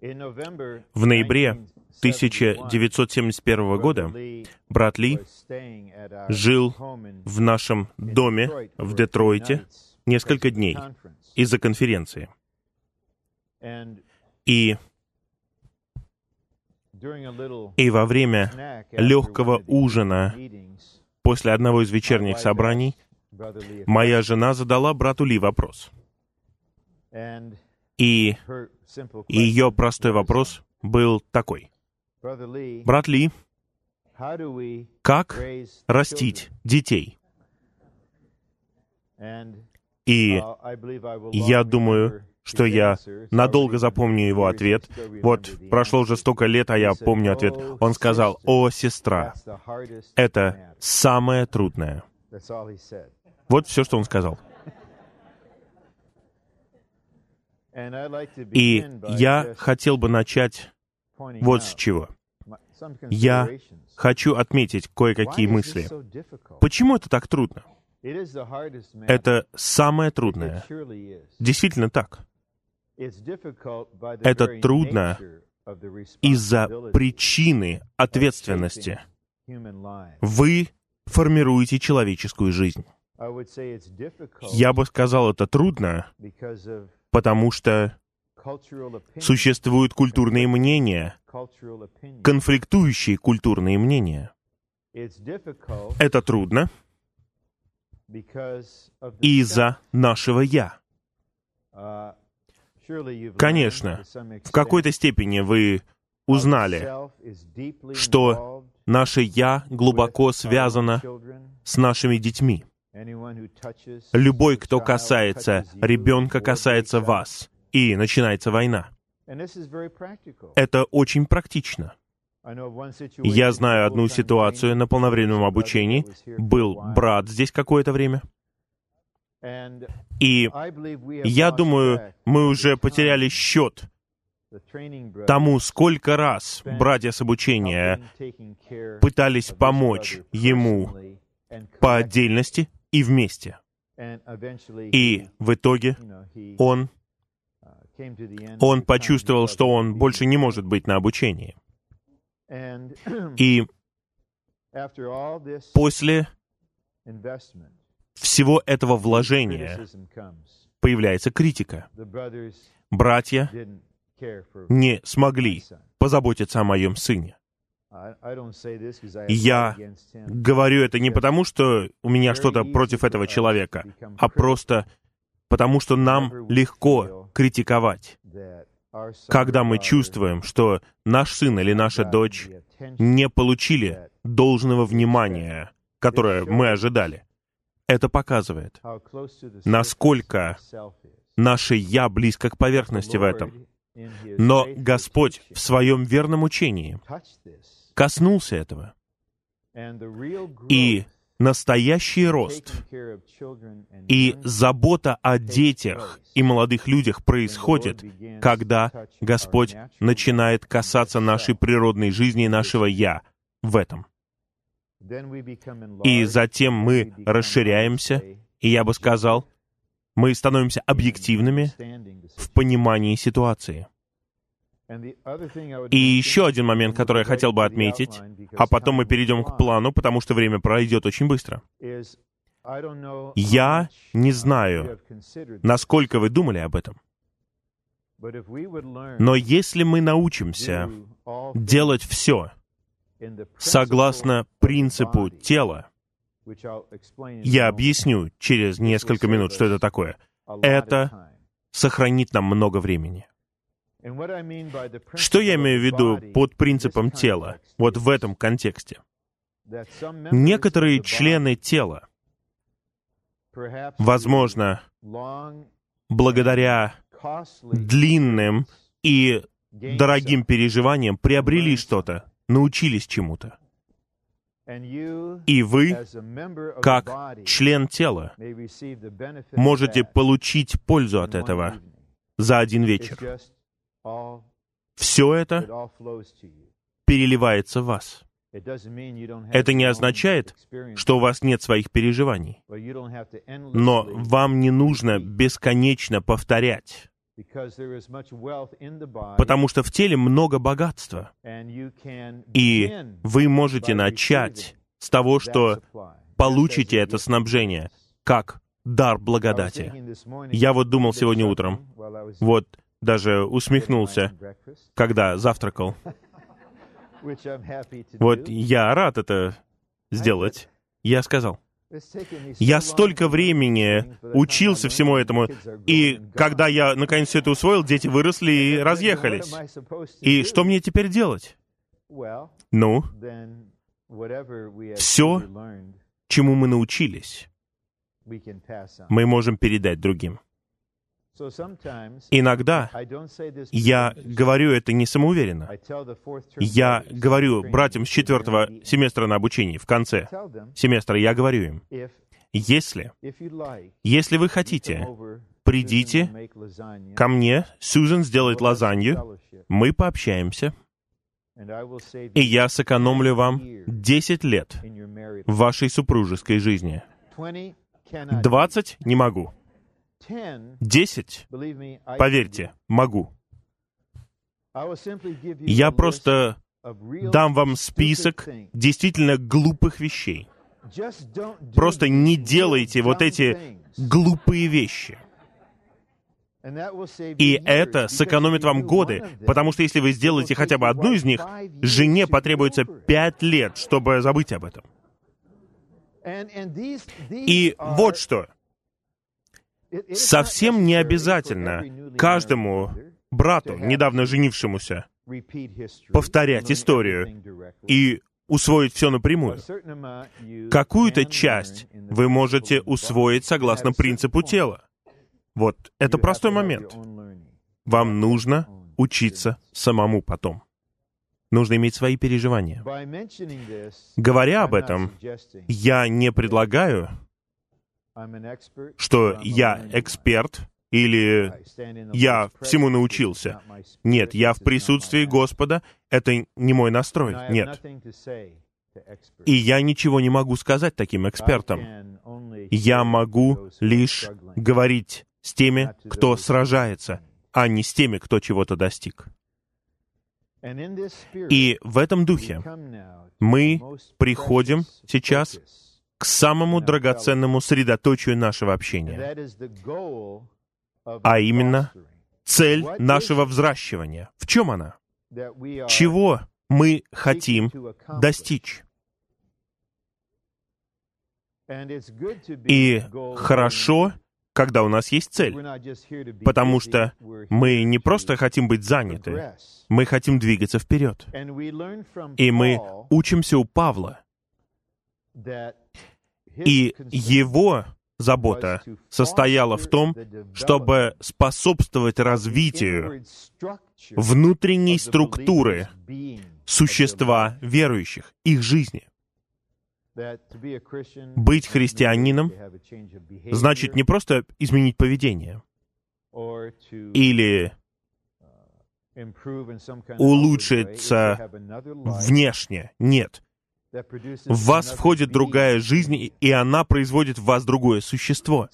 В ноябре 1971 года брат Ли жил в нашем доме в Детройте несколько дней из-за конференции. И, и во время легкого ужина после одного из вечерних собраний моя жена задала брату Ли вопрос. И ее простой вопрос был такой. Брат Ли, как растить детей? И я думаю, что я надолго запомню его ответ. Вот прошло уже столько лет, а я помню ответ. Он сказал, «О, сестра, это самое трудное». Вот все, что он сказал. И я хотел бы начать вот с чего. Я хочу отметить кое-какие мысли. Почему это так трудно? Это самое трудное. Действительно так. Это трудно из-за причины ответственности. Вы формируете человеческую жизнь. Я бы сказал, это трудно, потому что существуют культурные мнения, конфликтующие культурные мнения. Это трудно из-за нашего «я». Конечно, в какой-то степени вы узнали, что наше «я» глубоко связано с нашими детьми. Любой, кто касается ребенка, касается вас, и начинается война. Это очень практично. Я знаю одну ситуацию на полновременном обучении. Был брат здесь какое-то время. И я думаю, мы уже потеряли счет тому, сколько раз братья с обучения пытались помочь ему по отдельности и вместе. И в итоге он, он почувствовал, что он больше не может быть на обучении. И после всего этого вложения появляется критика. Братья не смогли позаботиться о моем сыне. Я говорю это не потому, что у меня что-то против этого человека, а просто потому, что нам легко критиковать, когда мы чувствуем, что наш сын или наша дочь не получили должного внимания, которое мы ожидали. Это показывает, насколько наше «я» близко к поверхности в этом. Но Господь в своем верном учении коснулся этого. И настоящий рост и забота о детях и молодых людях происходит, когда Господь начинает касаться нашей природной жизни и нашего «я» в этом. И затем мы расширяемся, и я бы сказал, мы становимся объективными в понимании ситуации. И еще один момент, который я хотел бы отметить, а потом мы перейдем к плану, потому что время пройдет очень быстро. Я не знаю, насколько вы думали об этом. Но если мы научимся делать все согласно принципу тела, я объясню через несколько минут, что это такое. Это сохранит нам много времени. Что я имею в виду под принципом тела, вот в этом контексте? Некоторые члены тела, возможно, благодаря длинным и дорогим переживаниям приобрели что-то, научились чему-то. И вы, как член тела, можете получить пользу от этого за один вечер. Все это переливается в вас. Это не означает, что у вас нет своих переживаний. Но вам не нужно бесконечно повторять Потому что в теле много богатства. И вы можете начать с того, что получите это снабжение, как дар благодати. Я вот думал сегодня утром, вот даже усмехнулся, когда завтракал. Вот я рад это сделать. Я сказал, я столько времени учился всему этому, и когда я наконец все это усвоил, дети выросли и разъехались. И что мне теперь делать? Ну, все, чему мы научились, мы можем передать другим. Иногда я говорю это не самоуверенно. Я говорю братьям с четвертого семестра на обучении, в конце семестра, я говорю им, если, если вы хотите, придите ко мне, Сюзан сделает лазанью, мы пообщаемся, и я сэкономлю вам 10 лет в вашей супружеской жизни. 20 не могу. Десять, поверьте, могу. Я просто дам вам список действительно глупых вещей. Просто не делайте вот эти глупые вещи. И это сэкономит вам годы, потому что если вы сделаете хотя бы одну из них, жене потребуется пять лет, чтобы забыть об этом. И вот что совсем не обязательно каждому брату, недавно женившемуся, повторять историю и усвоить все напрямую. Какую-то часть вы можете усвоить согласно принципу тела. Вот это простой момент. Вам нужно учиться самому потом. Нужно иметь свои переживания. Говоря об этом, я не предлагаю что я эксперт или я всему научился. Нет, я в присутствии Господа, это не мой настрой, нет. И я ничего не могу сказать таким экспертам. Я могу лишь говорить с теми, кто сражается, а не с теми, кто чего-то достиг. И в этом духе мы приходим сейчас к самому драгоценному средоточию нашего общения, а именно цель нашего взращивания. В чем она? Чего мы хотим достичь? И хорошо, когда у нас есть цель, потому что мы не просто хотим быть заняты, мы хотим двигаться вперед. И мы учимся у Павла, и его забота состояла в том, чтобы способствовать развитию внутренней структуры существа верующих, их жизни. Быть христианином значит не просто изменить поведение или улучшиться внешне. Нет в вас входит другая жизнь, и она производит в вас другое существо.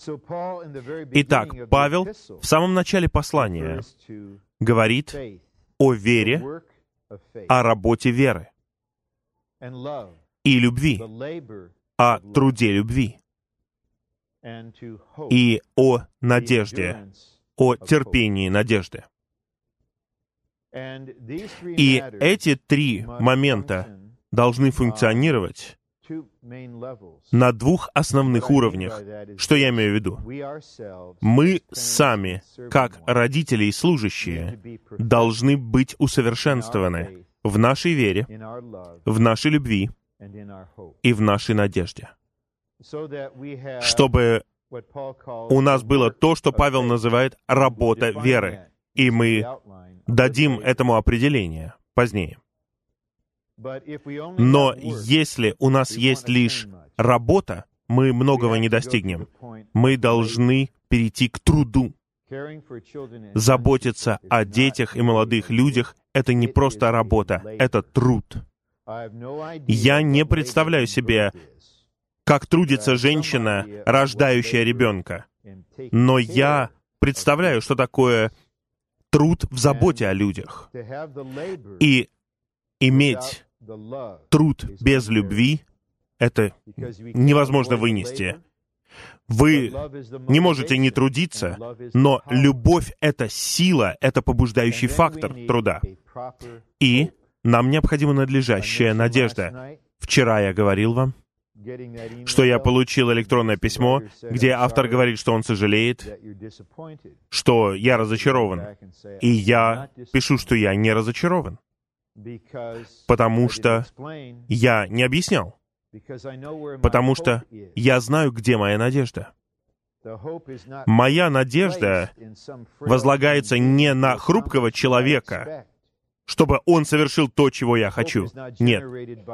Итак, Павел в самом начале послания говорит о вере, о работе веры и любви, о труде любви и о надежде, о терпении надежды. И эти три момента должны функционировать на двух основных уровнях. Что я имею в виду? Мы сами, как родители и служащие, должны быть усовершенствованы в нашей вере, в нашей любви и в нашей надежде, чтобы у нас было то, что Павел называет работа веры, и мы дадим этому определение позднее. Но если у нас есть лишь работа, мы многого не достигнем. Мы должны перейти к труду. Заботиться о детях и молодых людях — это не просто работа, это труд. Я не представляю себе, как трудится женщина, рождающая ребенка. Но я представляю, что такое труд в заботе о людях. И иметь труд без любви — это невозможно вынести. Вы не можете не трудиться, но любовь — это сила, это побуждающий фактор труда. И нам необходима надлежащая надежда. Вчера я говорил вам, что я получил электронное письмо, где автор говорит, что он сожалеет, что я разочарован. И я пишу, что я не разочарован, потому что я не объяснял, потому что я знаю, где моя надежда. Моя надежда возлагается не на хрупкого человека, чтобы он совершил то, чего я хочу. Нет.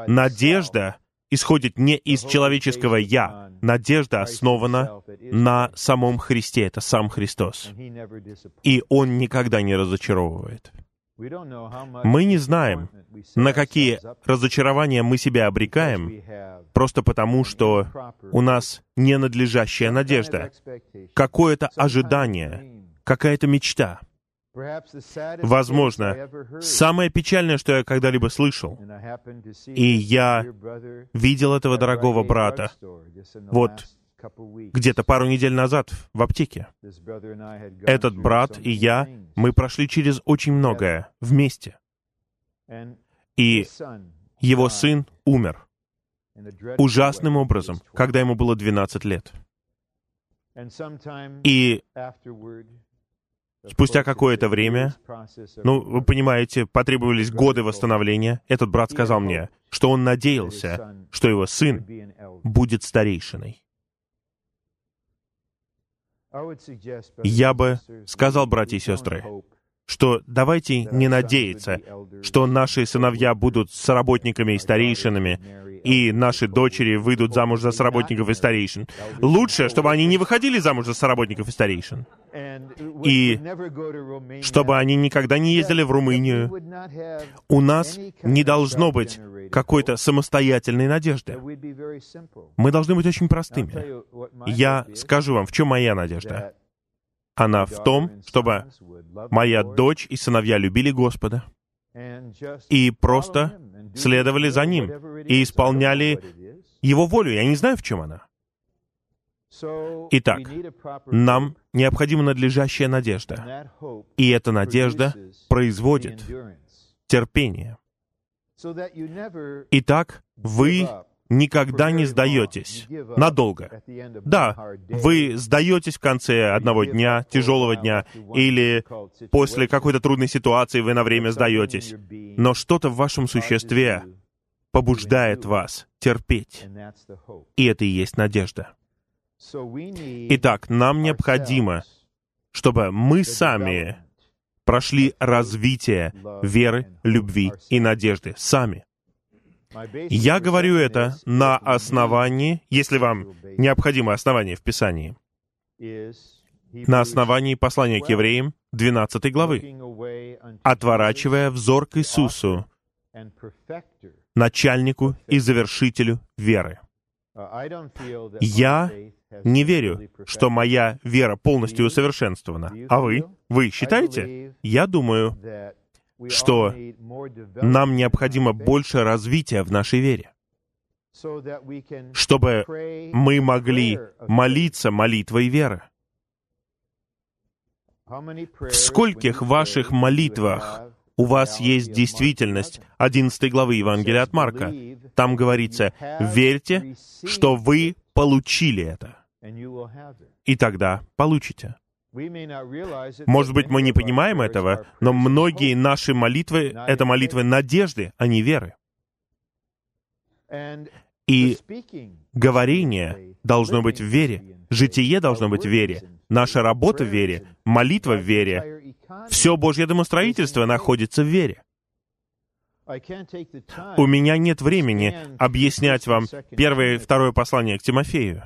Надежда исходит не из человеческого «я». Надежда основана на самом Христе. Это сам Христос. И Он никогда не разочаровывает. Мы не знаем, на какие разочарования мы себя обрекаем, просто потому, что у нас ненадлежащая надежда, какое-то ожидание, какая-то мечта — Возможно, самое печальное, что я когда-либо слышал, и я видел этого дорогого брата. Вот где-то пару недель назад в аптеке. Этот брат и я, мы прошли через очень многое вместе. И его сын умер ужасным образом, когда ему было 12 лет. И Спустя какое-то время, ну, вы понимаете, потребовались годы восстановления, этот брат сказал мне, что он надеялся, что его сын будет старейшиной. Я бы сказал, братья и сестры, что давайте не надеяться, что наши сыновья будут соработниками и старейшинами, и наши дочери выйдут замуж за соработников и старейшин. Лучше, чтобы они не выходили замуж за соработников и старейшин. И чтобы они никогда не ездили в Румынию. У нас не должно быть какой-то самостоятельной надежды. Мы должны быть очень простыми. Я скажу вам, в чем моя надежда. Она в том, чтобы моя дочь и сыновья любили Господа и просто следовали за Ним и исполняли Его волю. Я не знаю, в чем она. Итак, нам необходима надлежащая надежда. И эта надежда производит терпение. Итак, вы никогда не сдаетесь надолго. Да, вы сдаетесь в конце одного дня, тяжелого дня, или после какой-то трудной ситуации вы на время сдаетесь. Но что-то в вашем существе побуждает вас терпеть. И это и есть надежда. Итак, нам необходимо, чтобы мы сами прошли развитие веры, любви и надежды сами. Я говорю это на основании, если вам необходимо основание в Писании, на основании послания к евреям 12 главы, отворачивая взор к Иисусу, начальнику и завершителю веры. Я не верю, что моя вера полностью усовершенствована. А вы? Вы считаете? Я думаю, что нам необходимо больше развития в нашей вере, чтобы мы могли молиться молитвой веры. В скольких ваших молитвах у вас есть действительность 11 главы Евангелия от Марка. Там говорится, верьте, что вы получили это. И тогда получите. Может быть, мы не понимаем этого, но многие наши молитвы — это молитвы надежды, а не веры. И говорение должно быть в вере, житие должно быть в вере, наша работа в вере, молитва в вере. Все Божье домостроительство находится в вере. У меня нет времени объяснять вам первое и второе послание к Тимофею.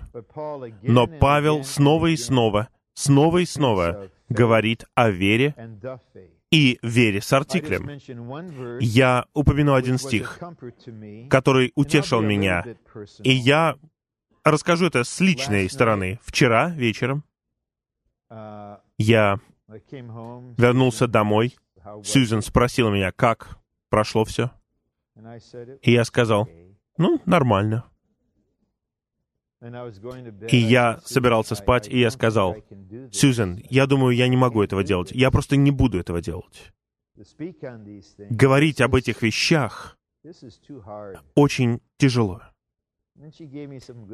Но Павел снова и снова снова и снова говорит о вере и вере с артиклем. Я упомяну один стих, который утешил меня, и я расскажу это с личной стороны. Вчера вечером я вернулся домой, Сьюзен спросила меня, как прошло все. И я сказал, ну, нормально. И я собирался спать, и я сказал, Сьюзен, я думаю, я не могу этого делать. Я просто не буду этого делать. Говорить об этих вещах очень тяжело.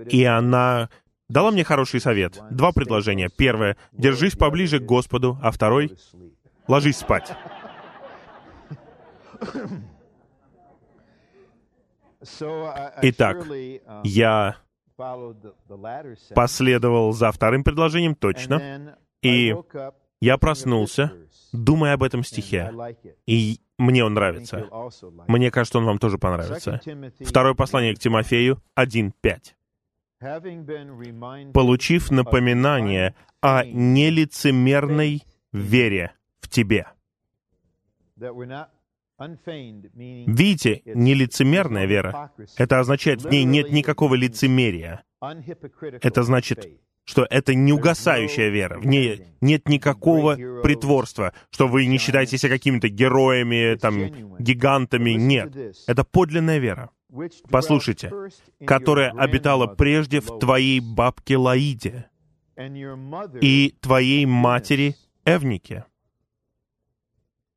И она дала мне хороший совет. Два предложения. Первое — держись поближе к Господу, а второй — ложись спать. Итак, я последовал за вторым предложением точно, и я проснулся, думая об этом стихе, и мне он нравится. Мне кажется, он вам тоже понравится. Второе послание к Тимофею 1.5. «Получив напоминание о нелицемерной вере в тебе». Видите, нелицемерная вера, это означает, в ней нет никакого лицемерия. Это значит, что это не угасающая вера, в ней нет никакого притворства, что вы не считаете себя какими-то героями, там, гигантами. Нет, это подлинная вера. Послушайте, которая обитала прежде в твоей бабке Лаиде и твоей матери Эвнике.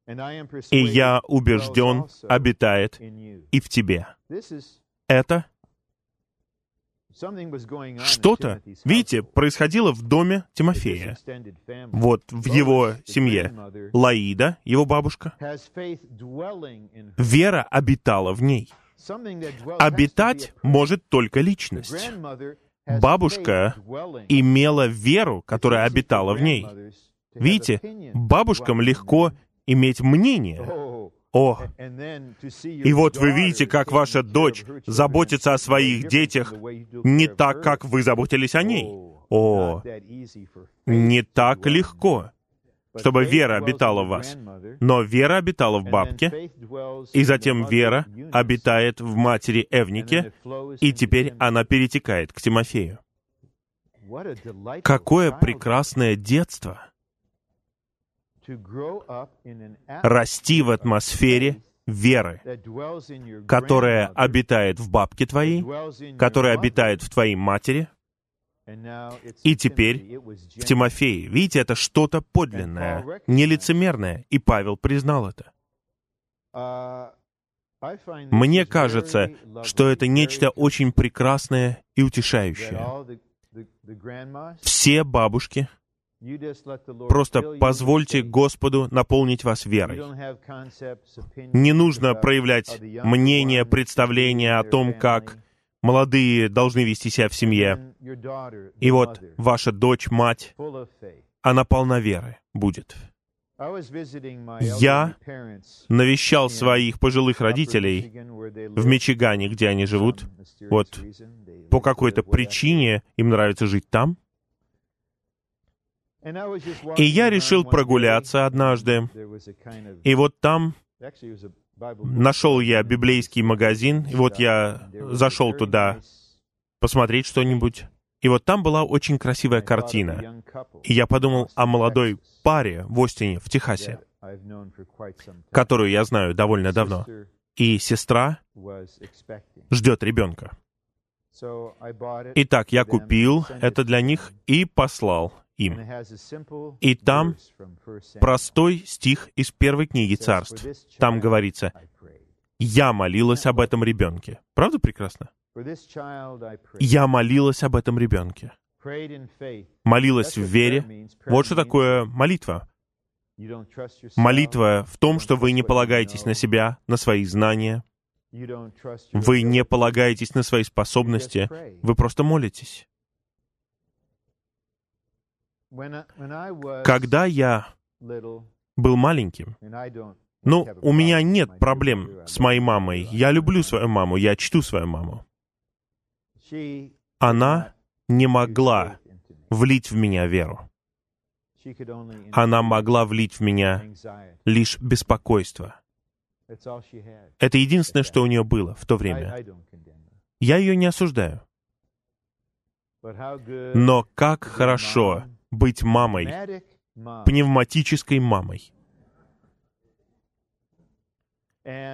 И я убежден, обитает и в тебе. Это что-то, видите, происходило в доме Тимофея. Вот в его семье. Лаида, его бабушка. Вера обитала в ней. Обитать может только личность. Бабушка имела веру, которая обитала в ней. Видите, бабушкам легко иметь мнение. О, и вот вы видите, как ваша дочь заботится о своих детях не так, как вы заботились о ней. О, не так легко, чтобы вера обитала в вас. Но вера обитала в бабке, и затем вера обитает в матери Эвнике, и теперь она перетекает к Тимофею. Какое прекрасное детство! Расти в атмосфере веры, которая обитает в бабке твоей, которая обитает в твоей матери, и теперь в Тимофее. Видите, это что-то подлинное, нелицемерное, и Павел признал это. Uh, Мне кажется, что это нечто очень прекрасное и утешающее. Все бабушки, Просто позвольте Господу наполнить вас верой. Не нужно проявлять мнение, представление о том, как молодые должны вести себя в семье. И вот ваша дочь, мать, она полна веры будет. Я навещал своих пожилых родителей в Мичигане, где они живут. Вот по какой-то причине им нравится жить там. И я решил прогуляться однажды. И вот там нашел я библейский магазин, и вот я зашел туда посмотреть что-нибудь. И вот там была очень красивая картина. И я подумал о молодой паре в Остине, в Техасе, которую я знаю довольно давно. И сестра ждет ребенка. Итак, я купил это для них и послал им. И там простой стих из первой книги царств. Там говорится, «Я молилась об этом ребенке». Правда прекрасно? Я молилась об этом ребенке. Молилась в вере. Вот что такое молитва. Молитва в том, что вы не полагаетесь на себя, на свои знания. Вы не полагаетесь на свои способности. Вы просто молитесь. Когда я был маленьким, ну, у меня нет проблем с моей мамой. Я люблю свою маму, я чту свою маму. Она не могла влить в меня веру. Она могла влить в меня лишь беспокойство. Это единственное, что у нее было в то время. Я ее не осуждаю. Но как хорошо быть мамой, пневматической мамой.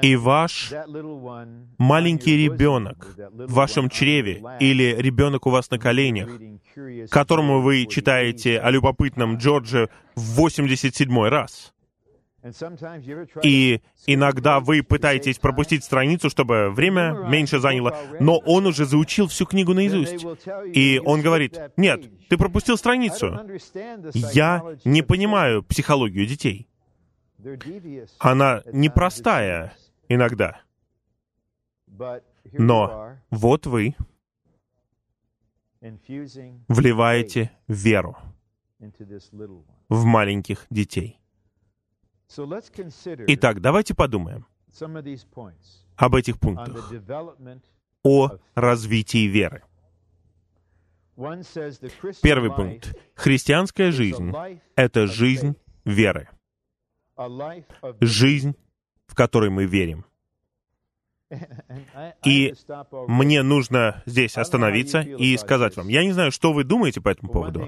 И ваш маленький ребенок в вашем чреве или ребенок у вас на коленях, которому вы читаете о любопытном Джордже в 87 раз. И иногда вы пытаетесь пропустить страницу, чтобы время меньше заняло, но он уже заучил всю книгу наизусть. И он говорит, нет, ты пропустил страницу. Я не понимаю психологию детей. Она непростая иногда. Но вот вы вливаете веру в маленьких детей. Итак, давайте подумаем об этих пунктах, о развитии веры. Первый пункт. Христианская жизнь — это жизнь веры. Жизнь, в которой мы верим. И мне нужно здесь остановиться и сказать вам, я не знаю, что вы думаете по этому поводу,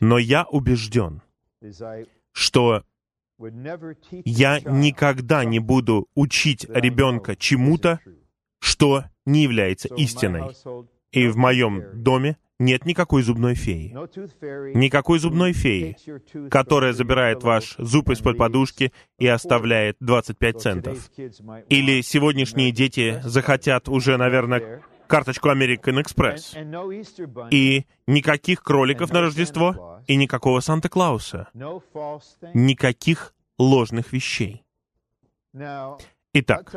но я убежден, что я никогда не буду учить ребенка чему-то, что не является истиной. И в моем доме нет никакой зубной феи. Никакой зубной феи, которая забирает ваш зуб из-под подушки и оставляет 25 центов. Или сегодняшние дети захотят уже, наверное, карточку American Express. И никаких кроликов на Рождество, и никакого Санта-Клауса. Никаких ложных вещей. Итак,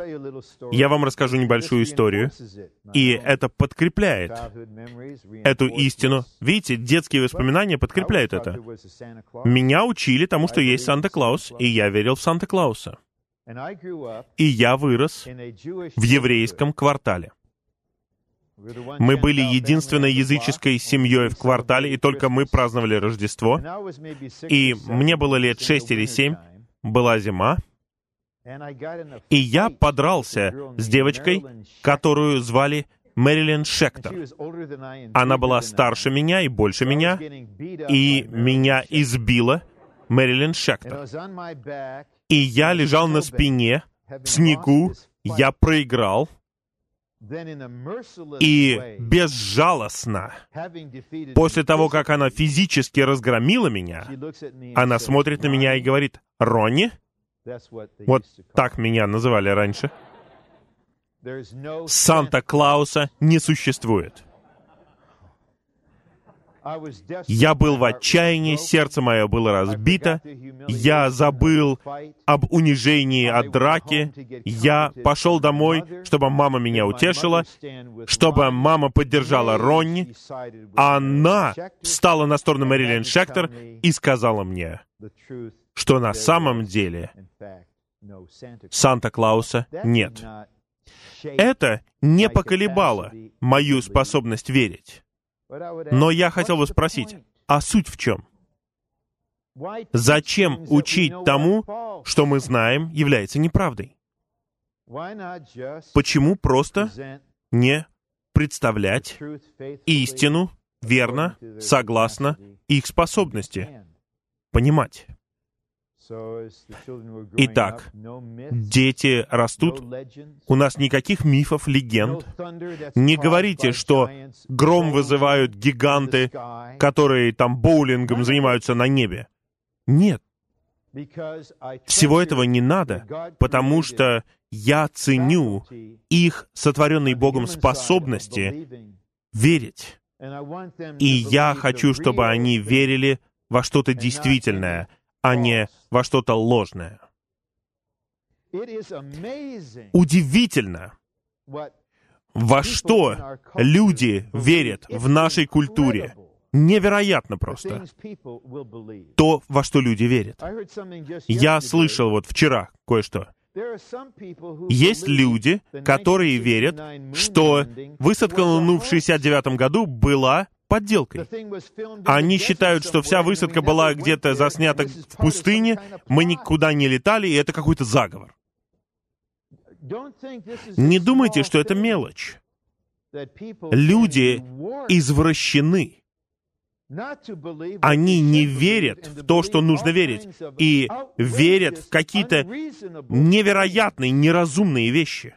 я вам расскажу небольшую историю, и это подкрепляет эту истину. Видите, детские воспоминания подкрепляют это. Меня учили тому, что есть Санта-Клаус, и я верил в Санта-Клауса. И я вырос в еврейском квартале. Мы были единственной языческой семьей в квартале, и только мы праздновали Рождество. И мне было лет шесть или семь, была зима, и я подрался с девочкой, которую звали Мэрилин Шектор. Она была старше меня и больше меня, и меня избила Мэрилин Шектор. И я лежал на спине, в снегу, я проиграл, и безжалостно, после того, как она физически разгромила меня, она смотрит на меня и говорит, «Ронни, вот так меня называли раньше. Санта-Клауса не существует. Я был в отчаянии, сердце мое было разбито, я забыл об унижении от драки, я пошел домой, чтобы мама меня утешила, чтобы мама поддержала Ронни. Она встала на сторону Мэрилин Шектор и сказала мне, что на самом деле Санта-Клауса нет. Это не поколебало мою способность верить. Но я хотел бы спросить, а суть в чем? Зачем учить тому, что мы знаем, является неправдой? Почему просто не представлять истину верно, согласно их способности понимать? Итак, дети растут, у нас никаких мифов, легенд. Не говорите, что гром вызывают гиганты, которые там боулингом занимаются на небе. Нет. Всего этого не надо, потому что я ценю их сотворенные Богом способности верить. И я хочу, чтобы они верили во что-то действительное, а не во что-то ложное. Удивительно, во что люди верят в нашей культуре. Невероятно просто. То, во что люди верят. Я слышал вот вчера кое-что. Есть люди, которые верят, что высадка на Луну в 69 году была подделкой. Они считают, что вся высадка была где-то заснята в пустыне, мы никуда не летали, и это какой-то заговор. Не думайте, что это мелочь. Люди извращены. Они не верят в то, что нужно верить, и верят в какие-то невероятные, неразумные вещи.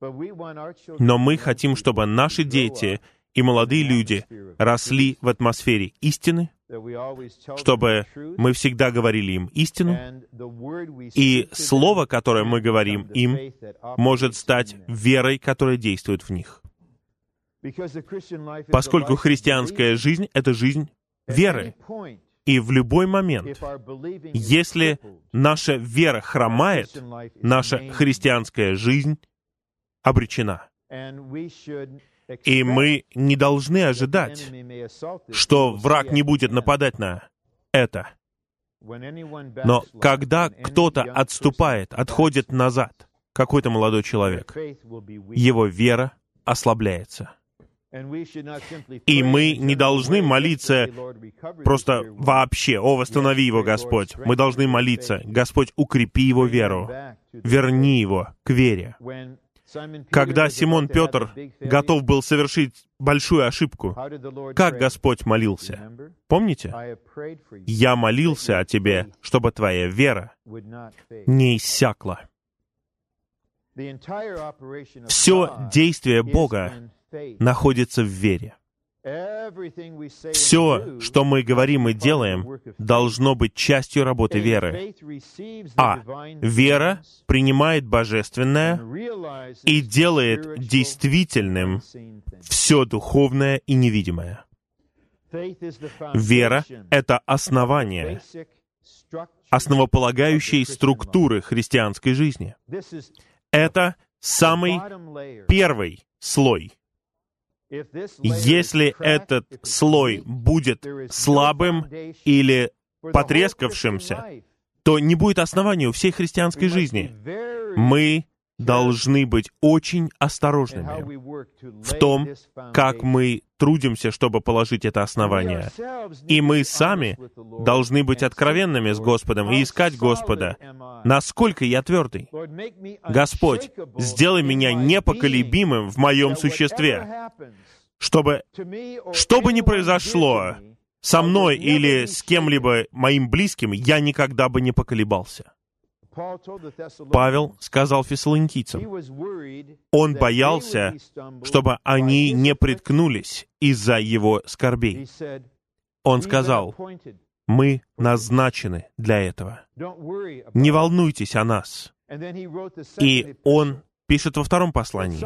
Но мы хотим, чтобы наши дети и молодые люди росли в атмосфере истины, чтобы мы всегда говорили им истину, и слово, которое мы говорим им, может стать верой, которая действует в них. Поскольку христианская жизнь — это жизнь веры. И в любой момент, если наша вера хромает, наша христианская жизнь обречена. И мы не должны ожидать, что враг не будет нападать на это. Но когда кто-то отступает, отходит назад, какой-то молодой человек, его вера ослабляется. И мы не должны молиться просто вообще, «О, восстанови его, Господь». Мы должны молиться, «Господь, укрепи его веру, верни его к вере». Когда Симон Петр готов был совершить большую ошибку, как Господь молился? Помните? «Я молился о тебе, чтобы твоя вера не иссякла». Все действие Бога находится в вере. Все, что мы говорим и делаем, должно быть частью работы веры. А вера принимает божественное и делает действительным все духовное и невидимое. Вера — это основание, основополагающей структуры христианской жизни. Это самый первый слой — если этот слой будет слабым или потрескавшимся, то не будет основания у всей христианской жизни. Мы должны быть очень осторожными в том, как мы трудимся, чтобы положить это основание. И мы сами должны быть откровенными с Господом и искать Господа. Насколько я твердый? Господь, сделай меня непоколебимым в моем существе, чтобы, что бы ни произошло со мной или с кем-либо моим близким, я никогда бы не поколебался. Павел сказал фессалоникийцам, он боялся, чтобы они не приткнулись из-за его скорбей. Он сказал, мы назначены для этого. Не волнуйтесь о нас. И он пишет во втором послании,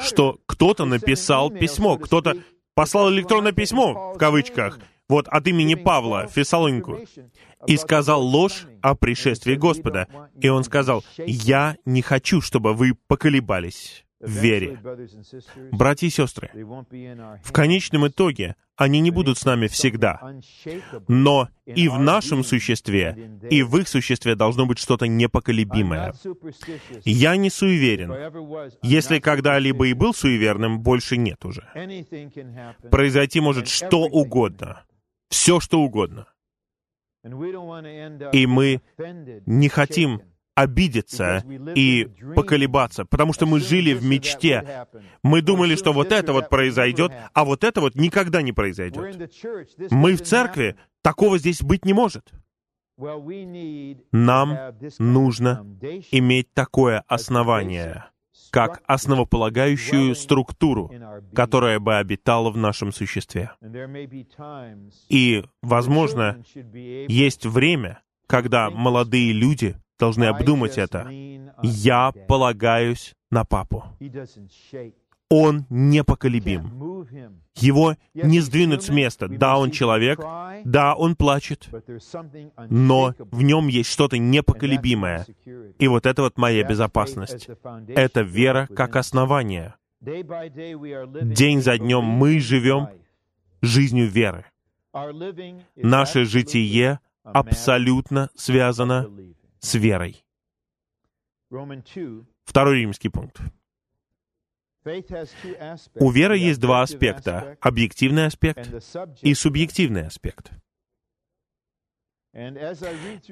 что кто-то написал письмо, кто-то послал электронное письмо, в кавычках, вот от имени Павла Фессалонику, и сказал ложь о пришествии Господа. И он сказал, «Я не хочу, чтобы вы поколебались в вере». Братья и сестры, в конечном итоге они не будут с нами всегда, но и в нашем существе, и в их существе должно быть что-то непоколебимое. Я не суеверен. Если когда-либо и был суеверным, больше нет уже. Произойти может что угодно все, что угодно. И мы не хотим обидеться и поколебаться, потому что мы жили в мечте. Мы думали, что вот это вот произойдет, а вот это вот никогда не произойдет. Мы в церкви, такого здесь быть не может. Нам нужно иметь такое основание, как основополагающую структуру, которая бы обитала в нашем существе. И, возможно, есть время, когда молодые люди должны обдумать это. Я полагаюсь на папу. Он непоколебим. Его не сдвинуть с места. Да, он человек, да, он плачет, но в нем есть что-то непоколебимое. И вот это вот моя безопасность. Это вера как основание. День за днем мы живем жизнью веры. Наше житие абсолютно связано с верой. Второй римский пункт. У веры есть два аспекта — объективный аспект и субъективный аспект.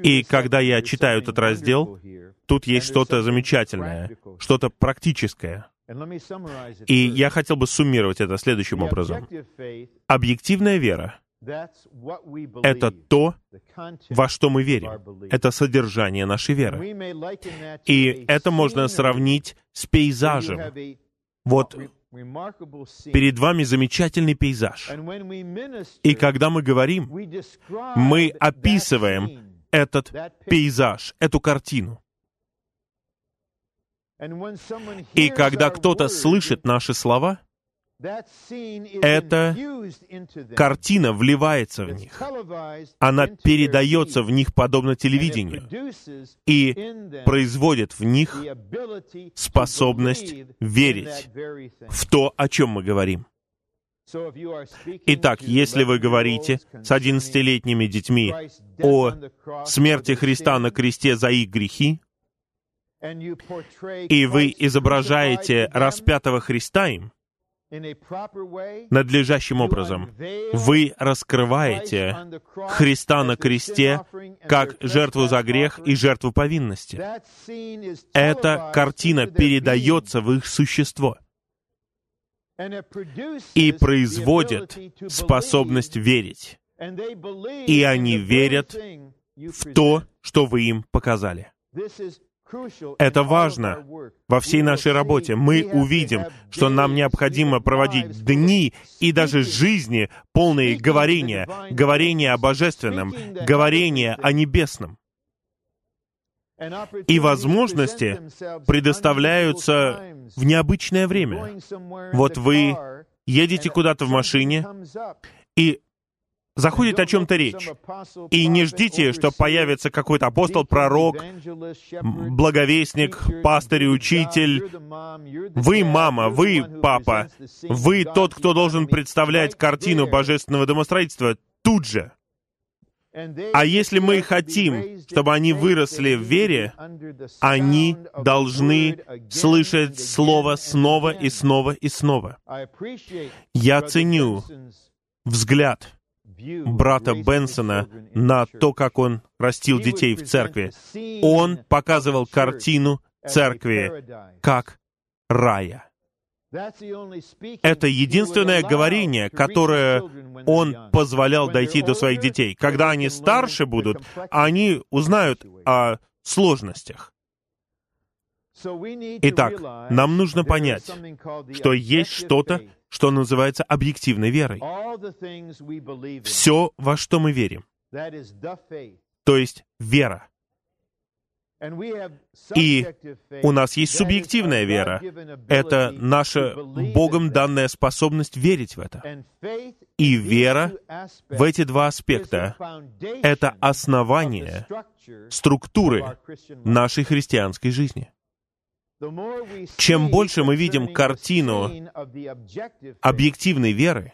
И когда я читаю этот раздел, тут есть что-то замечательное, что-то практическое. И я хотел бы суммировать это следующим образом. Объективная вера — это то, во что мы верим. Это содержание нашей веры. И это можно сравнить с пейзажем. Вот перед вами замечательный пейзаж. И когда мы говорим, мы описываем этот пейзаж, эту картину. И когда кто-то слышит наши слова, эта картина вливается в них. Она передается в них подобно телевидению и производит в них способность верить в то, о чем мы говорим. Итак, если вы говорите с одиннадцатилетними детьми о смерти Христа на кресте за их грехи, и вы изображаете распятого Христа им, надлежащим образом. Вы раскрываете Христа на кресте как жертву за грех и жертву повинности. Эта картина передается в их существо и производит способность верить. И они верят в то, что вы им показали. Это важно во всей нашей работе. Мы увидим, что нам необходимо проводить дни и даже жизни, полные говорения, говорения о божественном, говорения о небесном. И возможности предоставляются в необычное время. Вот вы едете куда-то в машине, и заходит о чем-то речь. И не ждите, что появится какой-то апостол, пророк, благовестник, пастырь, учитель. Вы мама, вы папа, вы тот, кто должен представлять картину божественного домостроительства тут же. А если мы хотим, чтобы они выросли в вере, они должны слышать Слово снова и снова и снова. Я ценю взгляд брата Бенсона на то, как он растил детей в церкви. Он показывал картину церкви как рая. Это единственное говорение, которое он позволял дойти до своих детей. Когда они старше будут, они узнают о сложностях. Итак, нам нужно понять, что есть что-то, что называется объективной верой. Все, во что мы верим. То есть вера. И у нас есть субъективная вера. Это наша Богом данная способность верить в это. И вера в эти два аспекта — это основание структуры нашей христианской жизни. Чем больше мы видим картину объективной веры,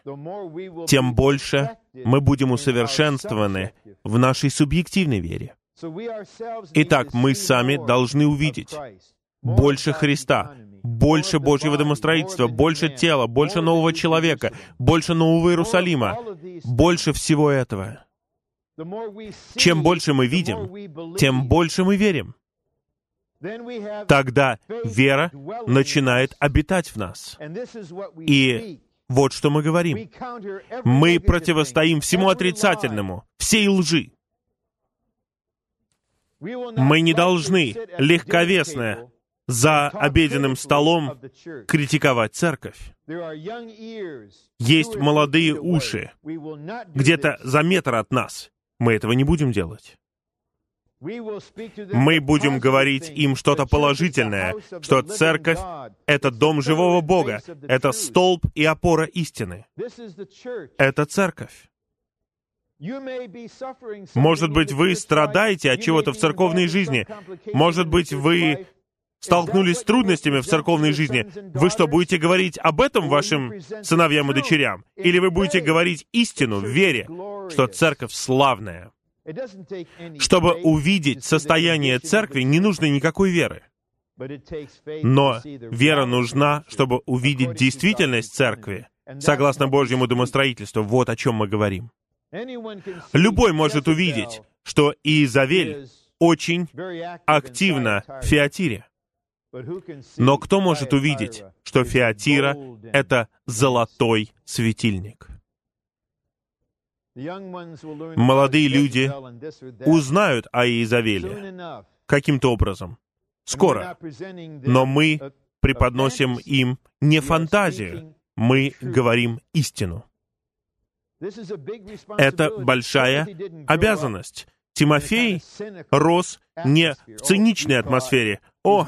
тем больше мы будем усовершенствованы в нашей субъективной вере. Итак, мы сами должны увидеть больше Христа, больше Божьего домостроительства, больше тела, больше нового человека, больше нового Иерусалима, больше всего этого. Чем больше мы видим, тем больше мы верим. Тогда вера начинает обитать в нас. И вот что мы говорим. Мы противостоим всему отрицательному, всей лжи. Мы не должны легковесно за обеденным столом критиковать церковь. Есть молодые уши, где-то за метр от нас. Мы этого не будем делать. Мы будем говорить им что-то положительное, что церковь — это дом живого Бога, это столб и опора истины. Это церковь. Может быть, вы страдаете от чего-то в церковной жизни. Может быть, вы столкнулись с трудностями в церковной жизни. Вы что, будете говорить об этом вашим сыновьям и дочерям? Или вы будете говорить истину в вере, что церковь славная? Чтобы увидеть состояние церкви, не нужно никакой веры. Но вера нужна, чтобы увидеть действительность церкви, согласно Божьему домостроительству. Вот о чем мы говорим. Любой может увидеть, что Иезавель очень активна в Феатире. Но кто может увидеть, что Фиатира — это золотой светильник? Молодые люди узнают о Иезавеле каким-то образом, скоро. Но мы преподносим им не фантазию, мы говорим истину. Это большая обязанность. Тимофей рос не в циничной атмосфере. «О,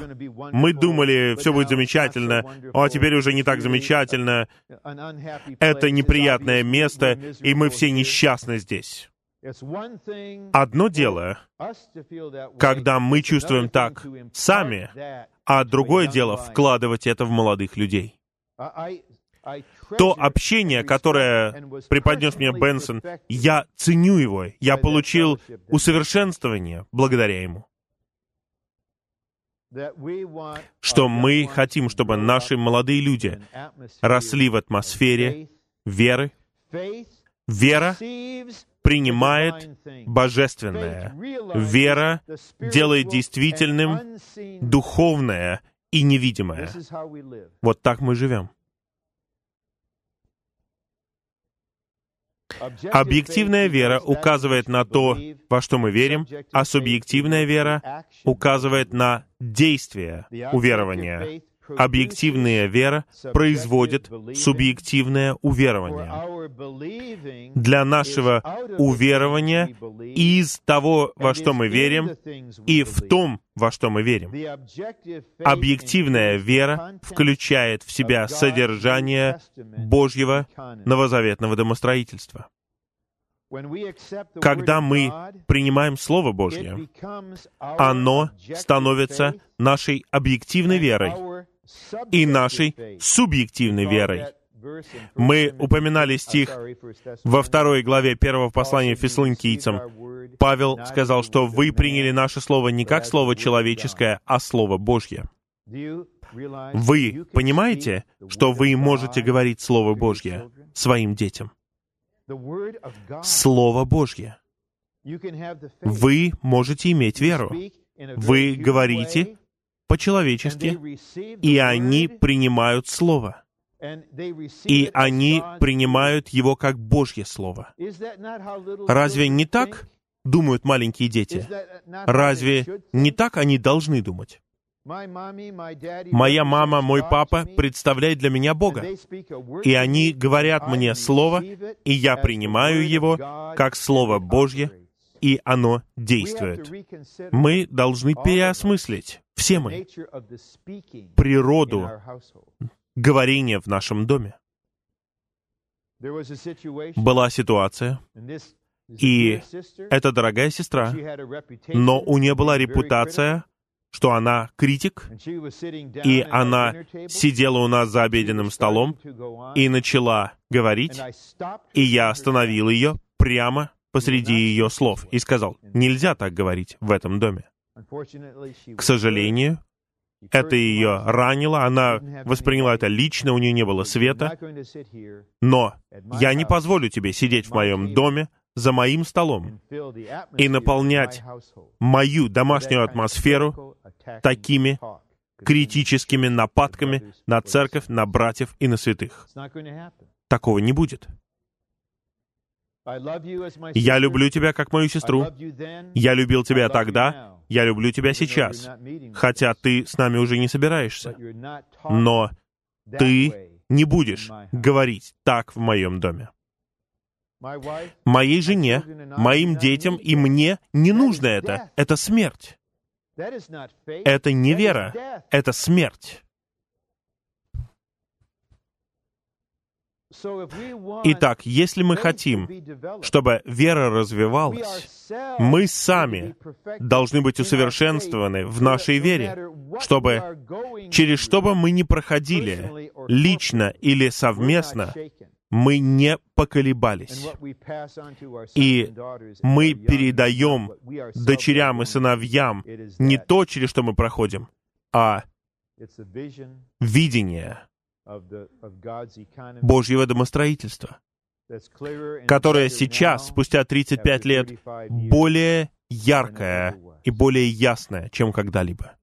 мы думали, все будет замечательно, а теперь уже не так замечательно. Это неприятное место, и мы все несчастны здесь». Одно дело, когда мы чувствуем так сами, а другое дело вкладывать это в молодых людей. То общение, которое преподнес мне Бенсон, я ценю его, я получил усовершенствование благодаря ему. Что мы хотим, чтобы наши молодые люди росли в атмосфере веры. Вера принимает божественное. Вера делает действительным духовное и невидимое. Вот так мы живем. Объективная вера указывает на то, во что мы верим, а субъективная вера указывает на действие уверования. Объективная вера производит субъективное уверование. Для нашего уверования из того, во что мы верим, и в том, во что мы верим. Объективная вера включает в себя содержание Божьего новозаветного домостроительства. Когда мы принимаем Слово Божье, оно становится нашей объективной верой и нашей субъективной верой. Мы упоминали стих во второй главе первого послания Фессалоникийцам. Павел сказал, что вы приняли наше слово не как слово человеческое, а слово Божье. Вы понимаете, что вы можете говорить Слово Божье своим детям? Слово Божье. Вы можете иметь веру. Вы говорите по-человечески, и они принимают Слово. И они принимают его как Божье Слово. Разве не так думают маленькие дети? Разве не так они должны думать? Моя мама, мой папа представляют для меня Бога. И они говорят мне Слово, и я принимаю его как Слово Божье, и оно действует. Мы должны переосмыслить, все мы, природу говорения в нашем доме. Была ситуация, и эта дорогая сестра, но у нее была репутация что она критик, и она сидела у нас за обеденным столом и начала говорить, и я остановил ее прямо посреди ее слов и сказал, нельзя так говорить в этом доме. К сожалению, это ее ранило, она восприняла это лично, у нее не было света, но я не позволю тебе сидеть в моем доме, за моим столом и наполнять мою домашнюю атмосферу такими критическими нападками на церковь, на братьев и на святых. Такого не будет. Я люблю тебя как мою сестру. Я любил тебя тогда, я люблю тебя сейчас, хотя ты с нами уже не собираешься. Но ты не будешь говорить так в моем доме. Моей жене, моим детям и мне не нужно это. Это смерть. Это не вера, это смерть. Итак, если мы хотим, чтобы вера развивалась, мы сами должны быть усовершенствованы в нашей вере, чтобы через что бы мы ни проходили, лично или совместно, мы не поколебались. И мы передаем дочерям и сыновьям не то, через что мы проходим, а видение Божьего домостроительства, которое сейчас, спустя 35 лет, более яркое и более ясное, чем когда-либо.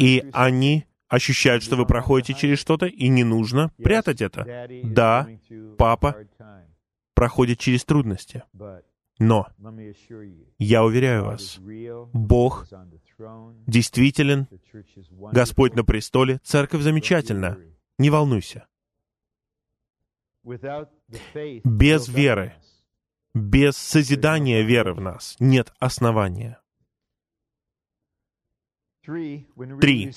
И они ощущают, что вы проходите через что-то, и не нужно прятать это. Да, папа проходит через трудности. Но я уверяю вас, Бог действителен, Господь на престоле, церковь замечательна. Не волнуйся. Без веры, без созидания веры в нас нет основания. Три.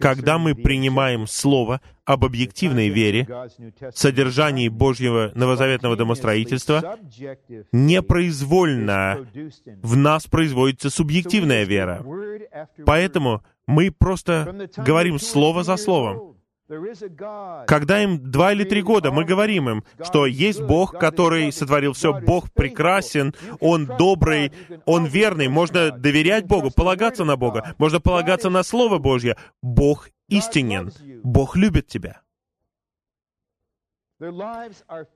Когда мы принимаем Слово об объективной вере, содержании Божьего новозаветного домостроительства, непроизвольно в нас производится субъективная вера. Поэтому мы просто говорим слово за словом. Когда им два или три года, мы говорим им, что есть Бог, который сотворил все, Бог прекрасен, Он добрый, Он верный, можно доверять Богу, полагаться на Бога, можно полагаться на Слово Божье. Бог истинен, Бог любит тебя.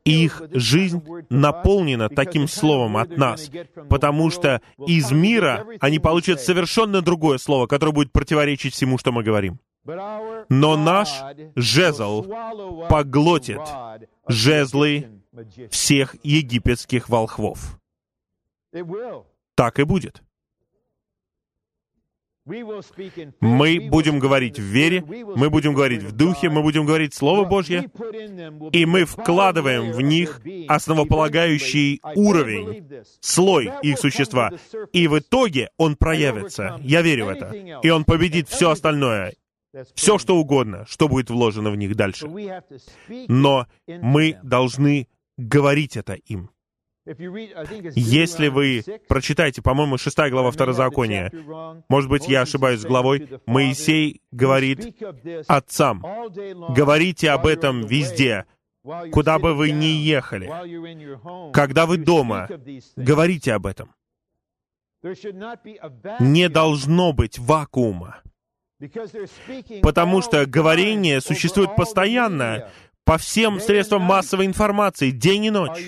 Их жизнь наполнена таким словом от нас, потому что из мира они получат совершенно другое слово, которое будет противоречить всему, что мы говорим. Но наш жезл поглотит жезлы всех египетских волхвов. Так и будет. Мы будем говорить в вере, мы будем говорить в духе, мы будем говорить Слово Божье, и мы вкладываем в них основополагающий уровень, слой их существа. И в итоге он проявится. Я верю в это. И он победит все остальное все что угодно, что будет вложено в них дальше. Но мы должны говорить это им. Если вы прочитаете, по-моему, 6 глава Второзакония, может быть, я ошибаюсь с главой, Моисей говорит отцам, говорите об этом везде, куда бы вы ни ехали. Когда вы дома, говорите об этом. Не должно быть вакуума. Потому что говорение существует постоянно по всем средствам массовой информации, день и ночь.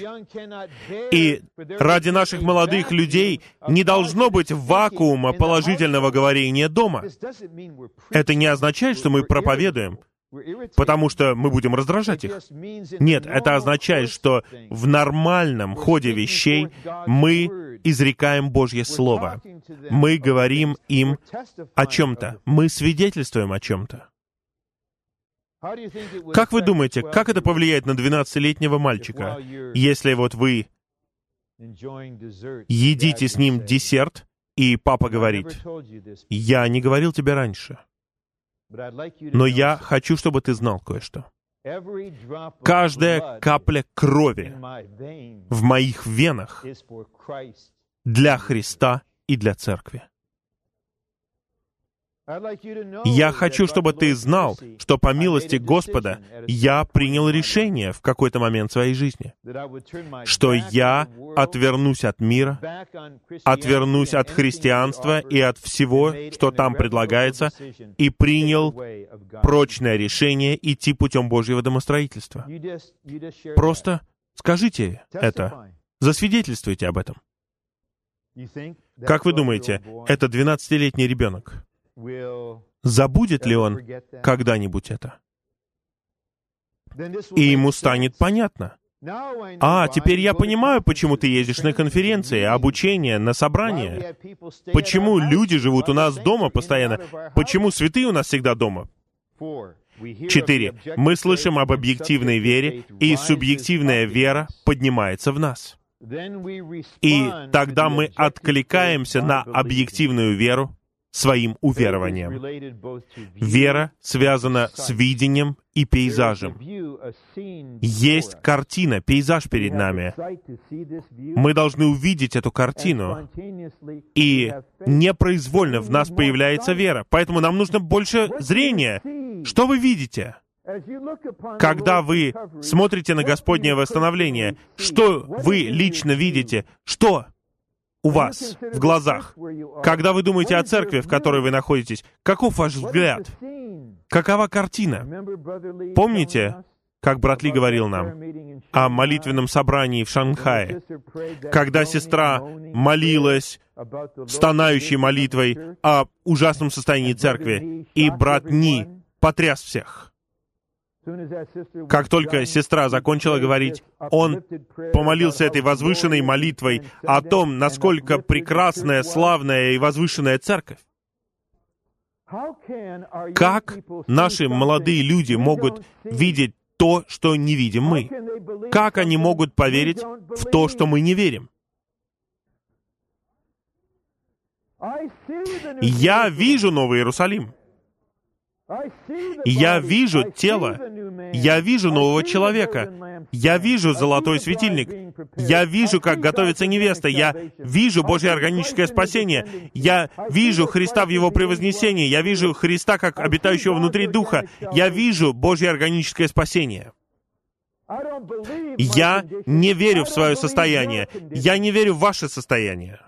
И ради наших молодых людей не должно быть вакуума положительного говорения дома. Это не означает, что мы проповедуем потому что мы будем раздражать их. Нет, это означает, что в нормальном ходе вещей мы изрекаем Божье Слово. Мы говорим им о чем-то. Мы свидетельствуем о чем-то. Как вы думаете, как это повлияет на 12-летнего мальчика, если вот вы едите с ним десерт, и папа говорит, «Я не говорил тебе раньше». Но я хочу, чтобы ты знал кое-что. Каждая капля крови в моих венах для Христа и для Церкви. Я хочу, чтобы ты знал, что по милости Господа я принял решение в какой-то момент своей жизни, что я отвернусь от мира, отвернусь от христианства и от всего, что там предлагается, и принял прочное решение идти путем Божьего домостроительства. Просто скажите это, засвидетельствуйте об этом. Как вы думаете, это 12-летний ребенок? Забудет ли он когда-нибудь это? И ему станет понятно. А, теперь я понимаю, почему ты ездишь на конференции, обучение, на собрания. Почему люди живут у нас дома постоянно? Почему святые у нас всегда дома? Четыре. Мы слышим об объективной вере, и субъективная вера поднимается в нас. И тогда мы откликаемся на объективную веру, своим уверованием. Вера связана с видением и пейзажем. Есть картина, пейзаж перед нами. Мы должны увидеть эту картину, и непроизвольно в нас появляется вера. Поэтому нам нужно больше зрения. Что вы видите? Когда вы смотрите на Господнее восстановление, что вы лично видите? Что? у вас в глазах? Когда вы думаете о церкви, в которой вы находитесь, каков ваш взгляд? Какова картина? Помните, как брат Ли говорил нам, о молитвенном собрании в Шанхае, когда сестра молилась стонающей молитвой о ужасном состоянии церкви, и брат Ни потряс всех. Как только сестра закончила говорить, он помолился этой возвышенной молитвой о том, насколько прекрасная, славная и возвышенная церковь. Как наши молодые люди могут видеть то, что не видим мы? Как они могут поверить в то, что мы не верим? Я вижу Новый Иерусалим. Я вижу тело. Я вижу нового человека. Я вижу золотой светильник. Я вижу, как готовится невеста. Я вижу Божье органическое спасение. Я вижу Христа в Его превознесении. Я вижу Христа как обитающего внутри Духа. Я вижу Божье органическое спасение. Я не верю в свое состояние. Я не верю в ваше состояние.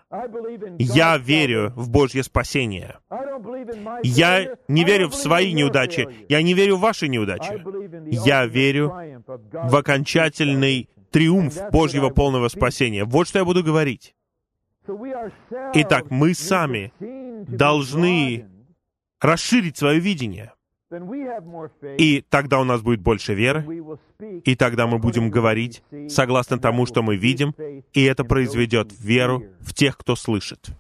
Я верю в Божье спасение. Я не верю в свои неудачи. Я не верю в ваши неудачи. Я верю в окончательный триумф Божьего полного спасения. Вот что я буду говорить. Итак, мы сами должны расширить свое видение. И тогда у нас будет больше веры, и тогда мы будем говорить согласно тому, что мы видим, и это произведет веру в тех, кто слышит.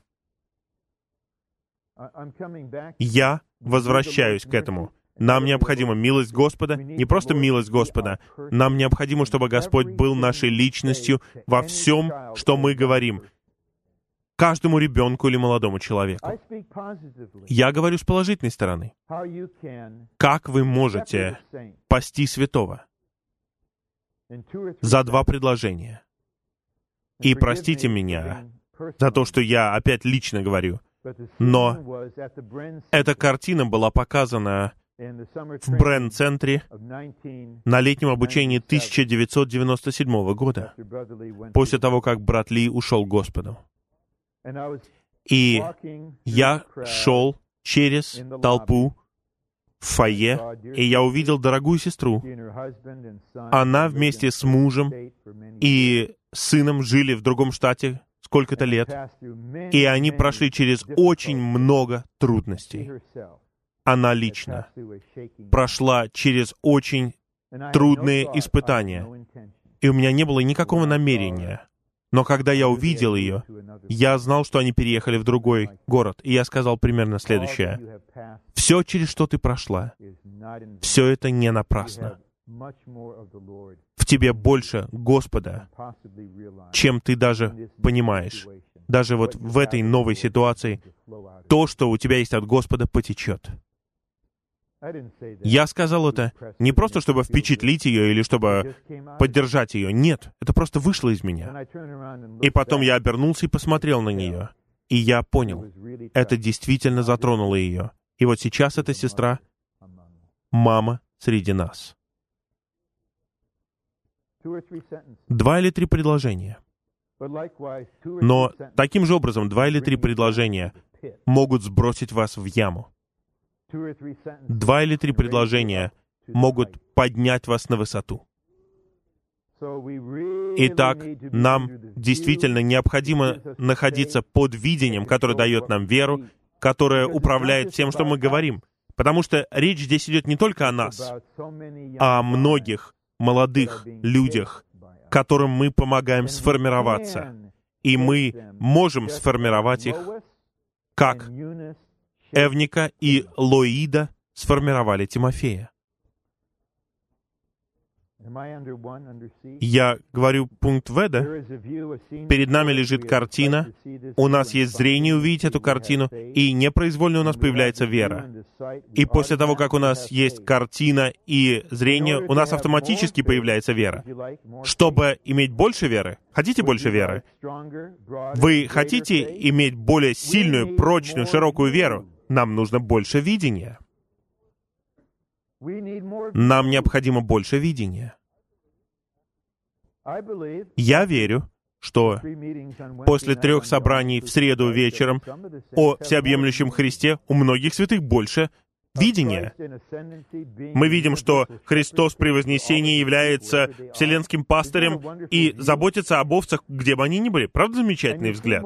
Я возвращаюсь к этому. Нам необходима милость Господа, не просто милость Господа, нам необходимо, чтобы Господь был нашей личностью во всем, что мы говорим, каждому ребенку или молодому человеку. Я говорю с положительной стороны. Как вы можете пасти святого за два предложения? И простите меня за то, что я опять лично говорю, но эта картина была показана в Брен-центре на летнем обучении 1997 года, после того, как брат Ли ушел к Господу. И я шел через толпу в фойе, и я увидел дорогую сестру. Она вместе с мужем и сыном жили в другом штате сколько-то лет, и они прошли через очень много трудностей. Она лично прошла через очень трудные испытания, и у меня не было никакого намерения но когда я увидел ее, я знал, что они переехали в другой город, и я сказал примерно следующее. «Все, через что ты прошла, все это не напрасно. В тебе больше Господа, чем ты даже понимаешь. Даже вот в этой новой ситуации то, что у тебя есть от Господа, потечет. Я сказал это не просто, чтобы впечатлить ее или чтобы поддержать ее. Нет, это просто вышло из меня. И потом я обернулся и посмотрел на нее. И я понял, это действительно затронуло ее. И вот сейчас эта сестра — мама среди нас. Два или три предложения. Но таким же образом два или три предложения могут сбросить вас в яму. Два или три предложения могут поднять вас на высоту. Итак, нам действительно необходимо находиться под видением, которое дает нам веру, которое управляет всем, что мы говорим. Потому что речь здесь идет не только о нас, а о многих молодых людях, которым мы помогаем сформироваться. И мы можем сформировать их как Эвника и Лоида сформировали Тимофея. Я говорю пункт В, да? Перед нами лежит картина, у нас есть зрение увидеть эту картину, и непроизвольно у нас появляется вера. И после того, как у нас есть картина и зрение, у нас автоматически появляется вера. Чтобы иметь больше веры, хотите больше веры? Вы хотите иметь более сильную, прочную, широкую веру? Нам нужно больше видения. Нам необходимо больше видения. Я верю, что после трех собраний в среду вечером о всеобъемлющем Христе у многих святых больше видения. Мы видим, что Христос при вознесении является вселенским пастырем и заботится об овцах, где бы они ни были. Правда замечательный взгляд?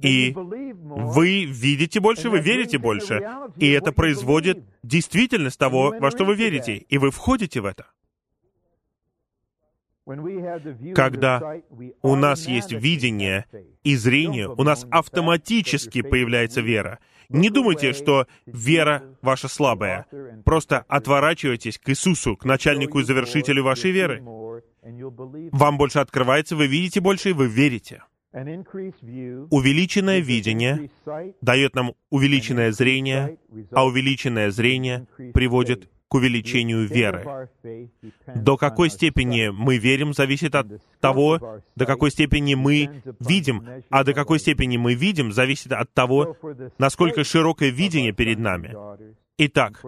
И вы видите больше, вы верите больше. И это производит действительность того, во что вы верите. И вы входите в это. Когда у нас есть видение и зрение, у нас автоматически появляется вера. Не думайте, что вера ваша слабая. Просто отворачивайтесь к Иисусу, к начальнику и завершителю вашей веры. Вам больше открывается, вы видите больше, и вы верите. Увеличенное видение дает нам увеличенное зрение, а увеличенное зрение приводит к увеличению веры. До какой степени мы верим, зависит от того, до какой степени мы видим, а до какой степени мы видим, зависит от того, насколько широкое видение перед нами. Итак,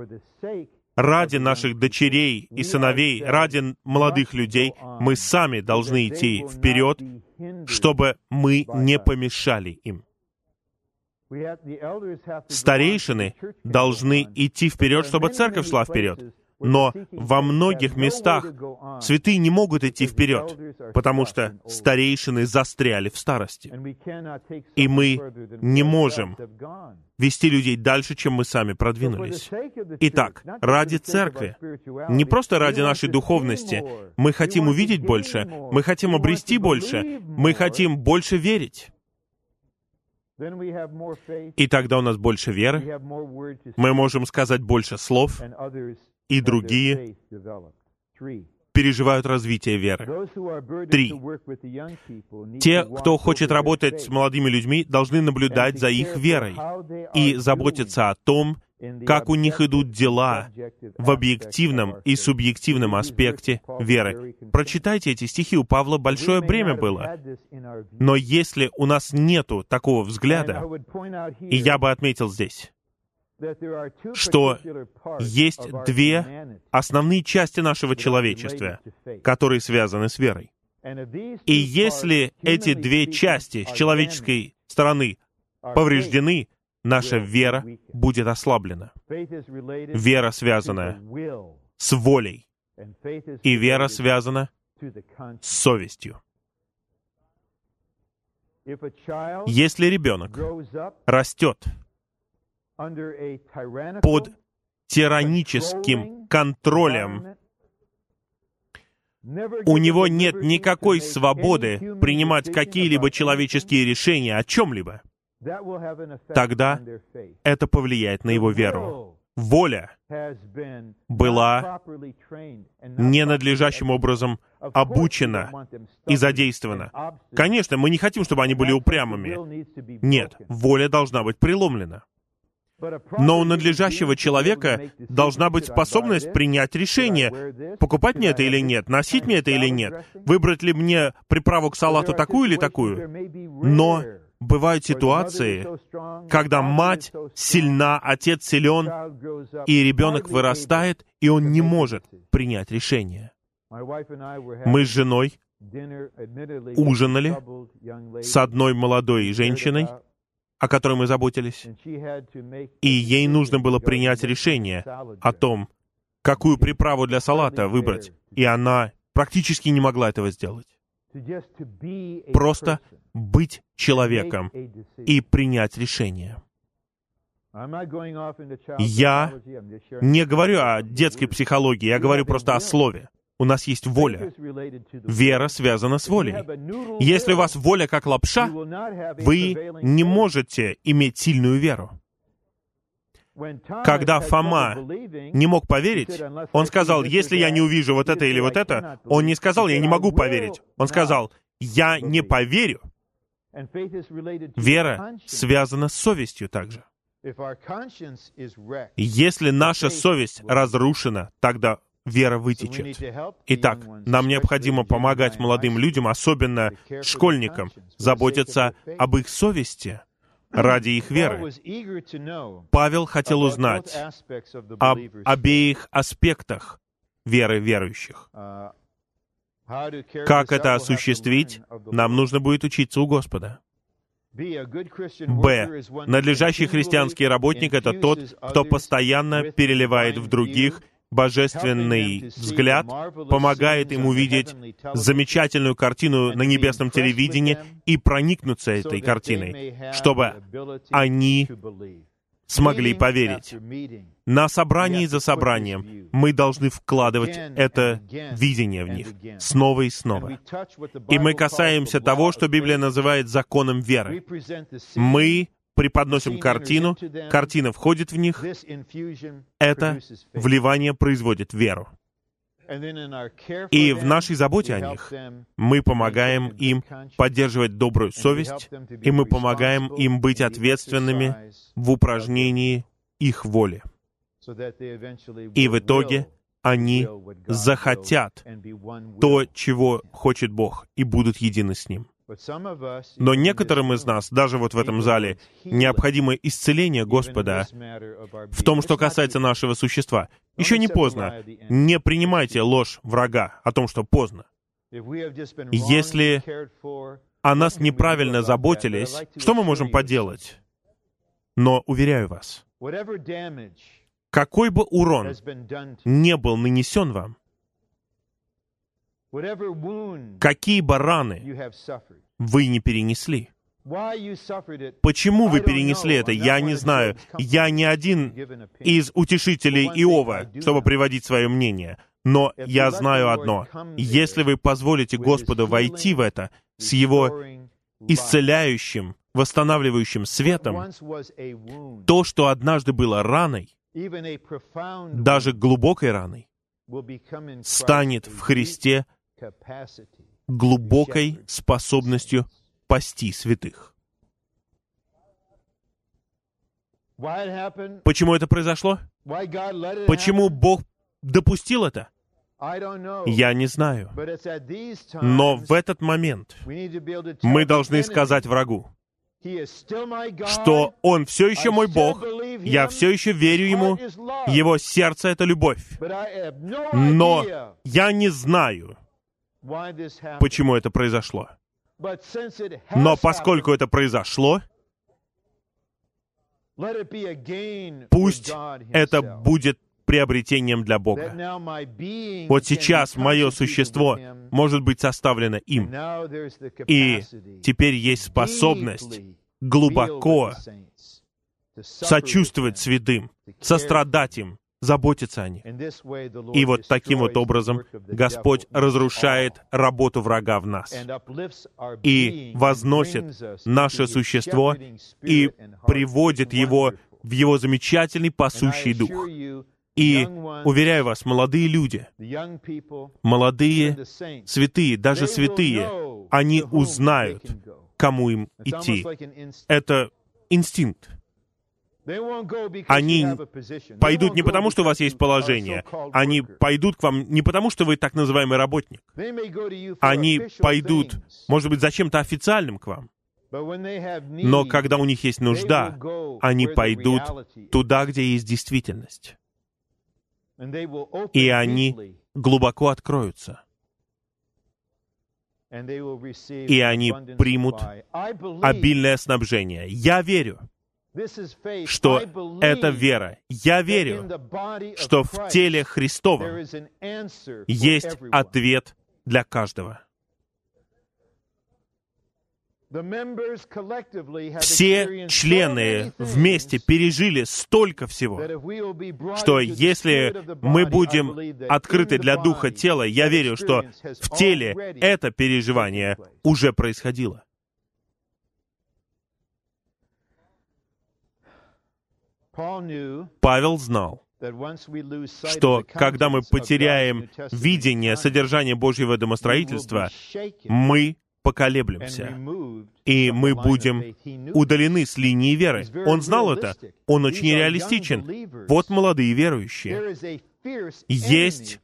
ради наших дочерей и сыновей, ради молодых людей, мы сами должны идти вперед чтобы мы не помешали им. Старейшины должны идти вперед, чтобы церковь шла вперед. Но во многих местах святые не могут идти вперед, потому что старейшины застряли в старости. И мы не можем вести людей дальше, чем мы сами продвинулись. Итак, ради церкви, не просто ради нашей духовности, мы хотим увидеть больше, мы хотим обрести больше, мы хотим больше верить. И тогда у нас больше веры, мы можем сказать больше слов, и другие переживают развитие веры. Три. Те, кто хочет работать с молодыми людьми, должны наблюдать за их верой и заботиться о том, как у них идут дела в объективном и субъективном аспекте веры. Прочитайте эти стихи, у Павла большое бремя было. Но если у нас нету такого взгляда, и я бы отметил здесь, что есть две основные части нашего человечества, которые связаны с верой. И если эти две части с человеческой стороны повреждены, наша вера будет ослаблена. Вера связана с волей, и вера связана с совестью. Если ребенок растет под тираническим контролем. У него нет никакой свободы принимать какие-либо человеческие решения о чем-либо. Тогда это повлияет на его веру. Воля была ненадлежащим образом обучена и задействована. Конечно, мы не хотим, чтобы они были упрямыми. Нет, воля должна быть преломлена. Но у надлежащего человека должна быть способность принять решение, покупать мне это или нет, носить мне это или нет, выбрать ли мне приправу к салату такую или такую. Но бывают ситуации, когда мать сильна, отец силен, и ребенок вырастает, и он не может принять решение. Мы с женой ужинали с одной молодой женщиной, о которой мы заботились. И ей нужно было принять решение о том, какую приправу для салата выбрать. И она практически не могла этого сделать. Просто быть человеком и принять решение. Я не говорю о детской психологии, я говорю просто о слове. У нас есть воля. Вера связана с волей. Если у вас воля как лапша, вы не можете иметь сильную веру. Когда Фома не мог поверить, он сказал, если я не увижу вот это или вот это, он не сказал, я не могу поверить. Он сказал, я не поверю. Вера связана с совестью также. Если наша совесть разрушена, тогда вера вытечет. Итак, нам необходимо помогать молодым людям, особенно школьникам, заботиться об их совести ради их веры. Павел хотел узнать об обеих аспектах веры верующих. Как это осуществить, нам нужно будет учиться у Господа. Б. Надлежащий христианский работник — это тот, кто постоянно переливает в других божественный взгляд, помогает им увидеть замечательную картину на небесном телевидении и проникнуться этой картиной, чтобы они смогли поверить. На собрании за собранием мы должны вкладывать это видение в них снова и снова. И мы касаемся того, что Библия называет законом веры. Мы преподносим картину, картина входит в них, это вливание производит веру. И в нашей заботе о них мы помогаем им поддерживать добрую совесть, и мы помогаем им быть ответственными в упражнении их воли. И в итоге они захотят то, чего хочет Бог, и будут едины с Ним. Но некоторым из нас, даже вот в этом зале, необходимо исцеление Господа в том, что касается нашего существа. Еще не поздно. Не принимайте ложь врага о том, что поздно. Если о нас неправильно заботились, что мы можем поделать? Но, уверяю вас, какой бы урон не был нанесен вам, какие бы раны вы не перенесли, Почему вы перенесли это, я не знаю. Я не один из утешителей Иова, чтобы приводить свое мнение. Но я знаю одно. Если вы позволите Господу войти в это с Его исцеляющим, восстанавливающим светом, то, что однажды было раной, даже глубокой раной, станет в Христе глубокой способностью пасти святых. Почему это произошло? Почему Бог допустил это? Я не знаю. Но в этот момент мы должны сказать врагу, что Он все еще мой Бог, я все еще верю Ему, Его сердце — это любовь. Но я не знаю, почему это произошло. Но поскольку это произошло, пусть это будет приобретением для Бога. Вот сейчас мое существо может быть составлено им. И теперь есть способность глубоко сочувствовать святым, сострадать им, заботиться о них. И вот таким вот образом Господь разрушает работу врага в нас и возносит наше существо и приводит его в его замечательный пасущий дух. И, уверяю вас, молодые люди, молодые святые, даже святые, они узнают, кому им идти. Это инстинкт. Они пойдут не потому, что у вас есть положение. Они пойдут к вам не потому, что вы так называемый работник. Они пойдут, может быть, зачем-то официальным к вам. Но когда у них есть нужда, они пойдут туда, где есть действительность. И они глубоко откроются. И они примут обильное снабжение. Я верю, что это вера. Я верю, что в теле Христовом есть ответ для каждого. Все члены вместе пережили столько всего, что если мы будем открыты для духа тела, я верю, что в теле это переживание уже происходило. Павел знал, что когда мы потеряем видение содержания Божьего домостроительства, мы поколеблемся, и мы будем удалены с линии веры. Он знал это. Он очень реалистичен. Вот молодые верующие. Есть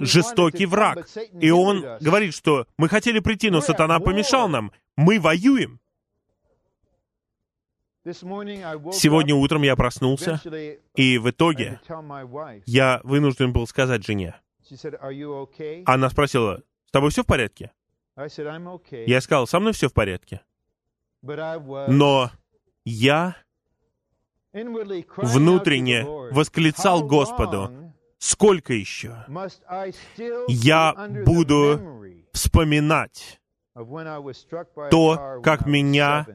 жестокий враг. И он говорит, что мы хотели прийти, но сатана помешал нам. Мы воюем. Сегодня утром я проснулся, и в итоге я вынужден был сказать жене. Она спросила, с тобой все в порядке? Я сказал, со мной все в порядке. Но я внутренне восклицал Господу, сколько еще я буду вспоминать то, как меня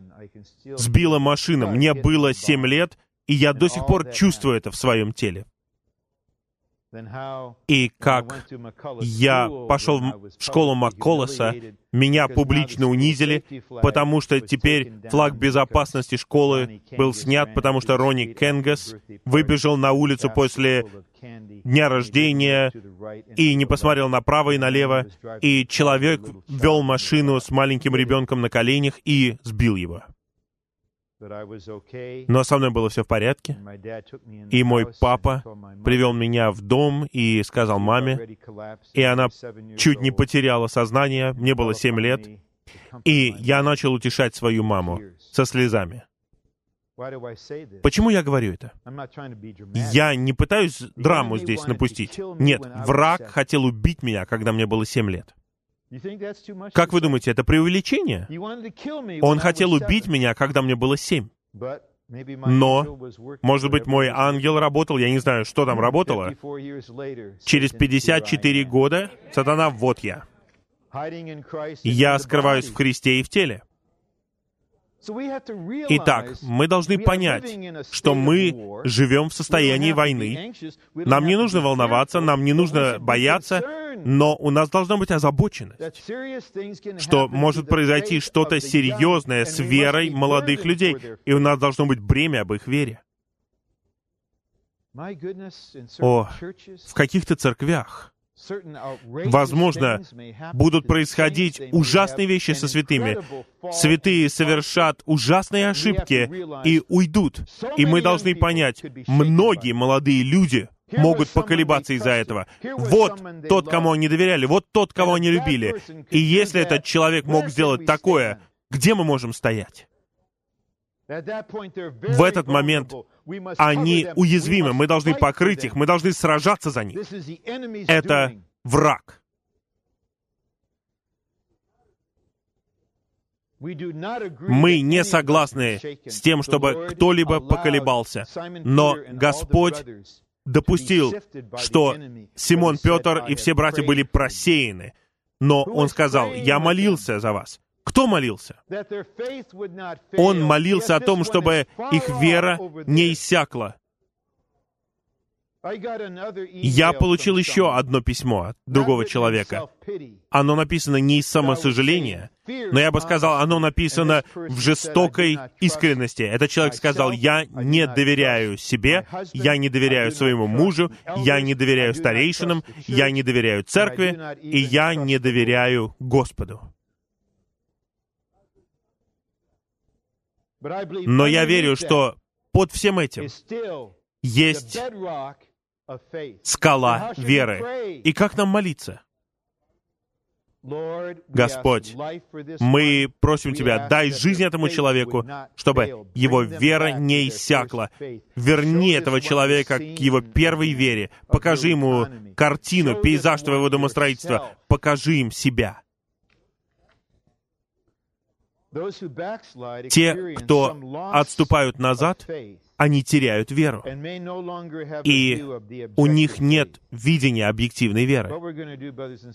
сбила машина. Мне было семь лет, и я до сих пор чувствую это в своем теле. И как я пошел в школу Макколоса, меня публично унизили, потому что теперь флаг безопасности школы был снят, потому что Ронни Кенгас выбежал на улицу после дня рождения и не посмотрел направо и налево, и человек вел машину с маленьким ребенком на коленях и сбил его. Но со мной было все в порядке. И мой папа привел меня в дом и сказал маме, и она чуть не потеряла сознание, мне было семь лет, и я начал утешать свою маму со слезами. Почему я говорю это? Я не пытаюсь драму здесь напустить. Нет, враг хотел убить меня, когда мне было семь лет. Как вы думаете, это преувеличение? Он хотел убить меня, когда мне было семь. Но, может быть, мой ангел работал, я не знаю, что там работало. Через 54 года, сатана, вот я. Я скрываюсь в Христе и в теле. Итак, мы должны понять, что мы живем в состоянии войны. Нам не нужно волноваться, нам не нужно бояться, но у нас должна быть озабоченность, что может произойти что-то серьезное с верой молодых людей, и у нас должно быть бремя об их вере. О, в каких-то церквях Возможно, будут происходить ужасные вещи со святыми. Святые совершат ужасные ошибки и уйдут. И мы должны понять, многие молодые люди могут поколебаться из-за этого. Вот тот, кому они доверяли, вот тот, кого они любили. И если этот человек мог сделать такое, где мы можем стоять? В этот момент они уязвимы, мы должны покрыть их, мы должны сражаться за них. Это враг. Мы не согласны с тем, чтобы кто-либо поколебался, но Господь допустил, что Симон Петр и все братья были просеяны, но он сказал, «Я молился за вас». Кто молился? Он молился о том, чтобы их вера не иссякла. Я получил еще одно письмо от другого человека. Оно написано не из самосожаления, но я бы сказал, оно написано в жестокой искренности. Этот человек сказал, я не доверяю себе, я не доверяю своему мужу, я не доверяю старейшинам, я не доверяю церкви, и я не доверяю Господу. Но я верю, что под всем этим есть скала веры. И как нам молиться? Господь, мы просим Тебя, дай жизнь этому человеку, чтобы его вера не иссякла. Верни этого человека к его первой вере. Покажи ему картину, пейзаж Твоего домостроительства. Покажи им себя. Те, кто отступают назад, они теряют веру. И у них нет видения объективной веры.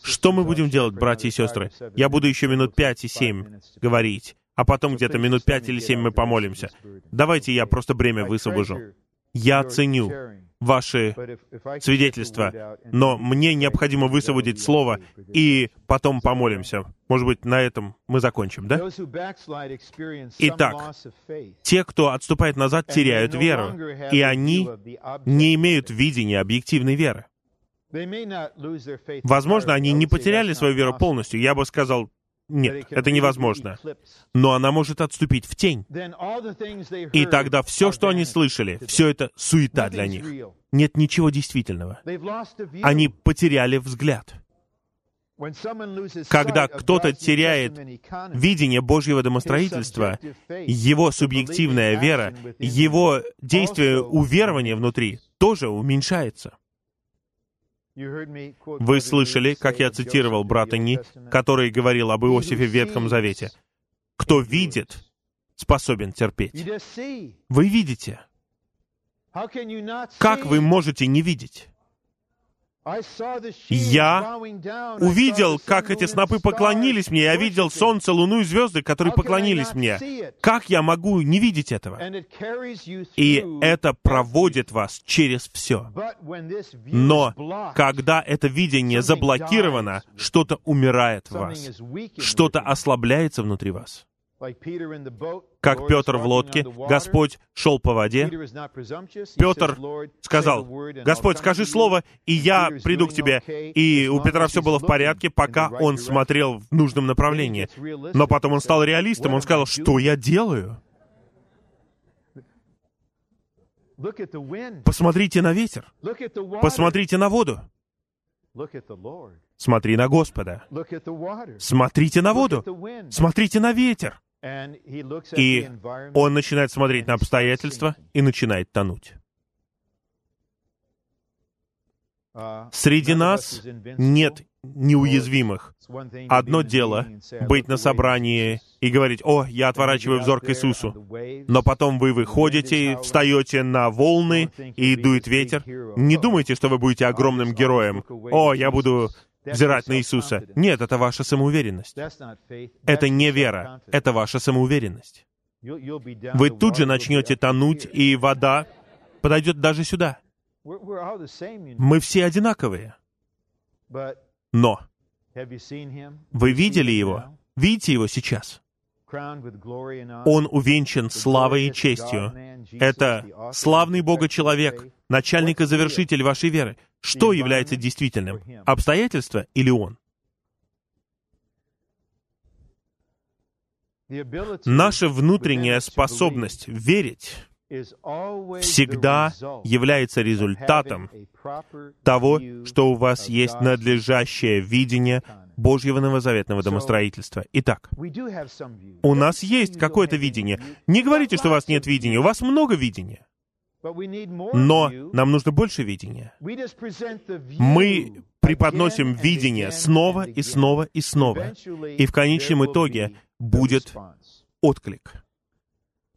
Что мы будем делать, братья и сестры? Я буду еще минут пять и семь говорить, а потом где-то минут пять или семь мы помолимся. Давайте я просто бремя высвобожу. Я ценю ваши свидетельства, но мне необходимо высвободить слово, и потом помолимся. Может быть, на этом мы закончим, да? Итак, те, кто отступает назад, теряют веру, и они не имеют видения объективной веры. Возможно, они не потеряли свою веру полностью. Я бы сказал, нет, это невозможно. Но она может отступить в тень. И тогда все, что они слышали, все это суета для них. Нет ничего действительного. Они потеряли взгляд. Когда кто-то теряет видение Божьего домостроительства, его субъективная вера, его действие уверования внутри тоже уменьшается. Вы слышали, как я цитировал брата Ни, который говорил об Иосифе в Ветхом Завете. «Кто видит, способен терпеть. Вы видите. Как вы можете не видеть? Я Увидел, как эти снопы поклонились мне. Я видел солнце, луну и звезды, которые поклонились мне. Как я могу не видеть этого? И это проводит вас через все. Но когда это видение заблокировано, что-то умирает в вас, что-то ослабляется внутри вас. Как Петр в лодке. Господь шел по воде, Петр says, "Lord, say сказал, «Господь, скажи to you." слово, и я приду к тебе». И у Петра все было в порядке, пока он смотрел в нужном направлении. Но потом он стал реалистом, "What он сказал, что doing?" я делаю? Посмотрите на ветер, посмотрите на воду, смотри на Господа, смотрите на воду, смотрите на ветер. И он начинает смотреть на обстоятельства и начинает тонуть. Среди нас нет неуязвимых. Одно дело meeting and say, "I быть на собрании Jesus." и говорить, «О, я отворачиваю взор к Иисусу». Но потом вы выходите, встаете на волны, и дует ветер. Не думайте, что вы будете огромным героем. «О, я буду взирать на Иисуса». Нет, это ваша самоуверенность. Это не вера, это ваша самоуверенность. Вы тут же начнете тонуть, и вода подойдет даже сюда. Мы все одинаковые. Но вы видели его? Видите его сейчас? Он увенчан славой и честью. Это славный Бога perfecter of человек, faith. начальник и завершитель вашей веры. Что является действительным? Обстоятельства или он? Наша внутренняя способность верить всегда является результатом того, что у вас есть надлежащее видение. Божьего новозаветного домостроительства. Итак, у нас есть какое-то видение. Не говорите, что у вас нет видения. У вас много видения. Но нам нужно больше видения. Мы преподносим видение снова и снова и снова. И в конечном итоге будет отклик.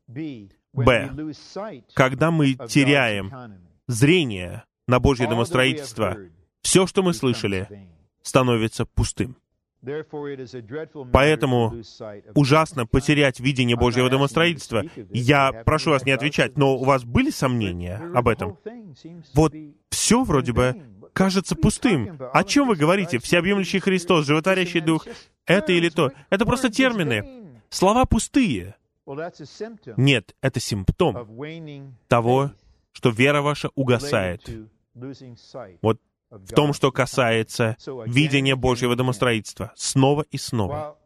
Б. Когда мы теряем зрение на Божье домостроительство, все, что мы слышали. Становится пустым. Поэтому Ужасно потерять видение Божьего домостроительства. Я прошу вас не отвечать, но у вас были сомнения об этом? Вот все вроде бы кажется пустым. О чем вы говорите? Всеобъемлющий Христос, животворящий Дух. Это или то. Это просто термины. Слова пустые. Нет, это симптом того, что вера ваша угасает. Вот в том, что касается видения Божьего домостроительства. Снова и снова.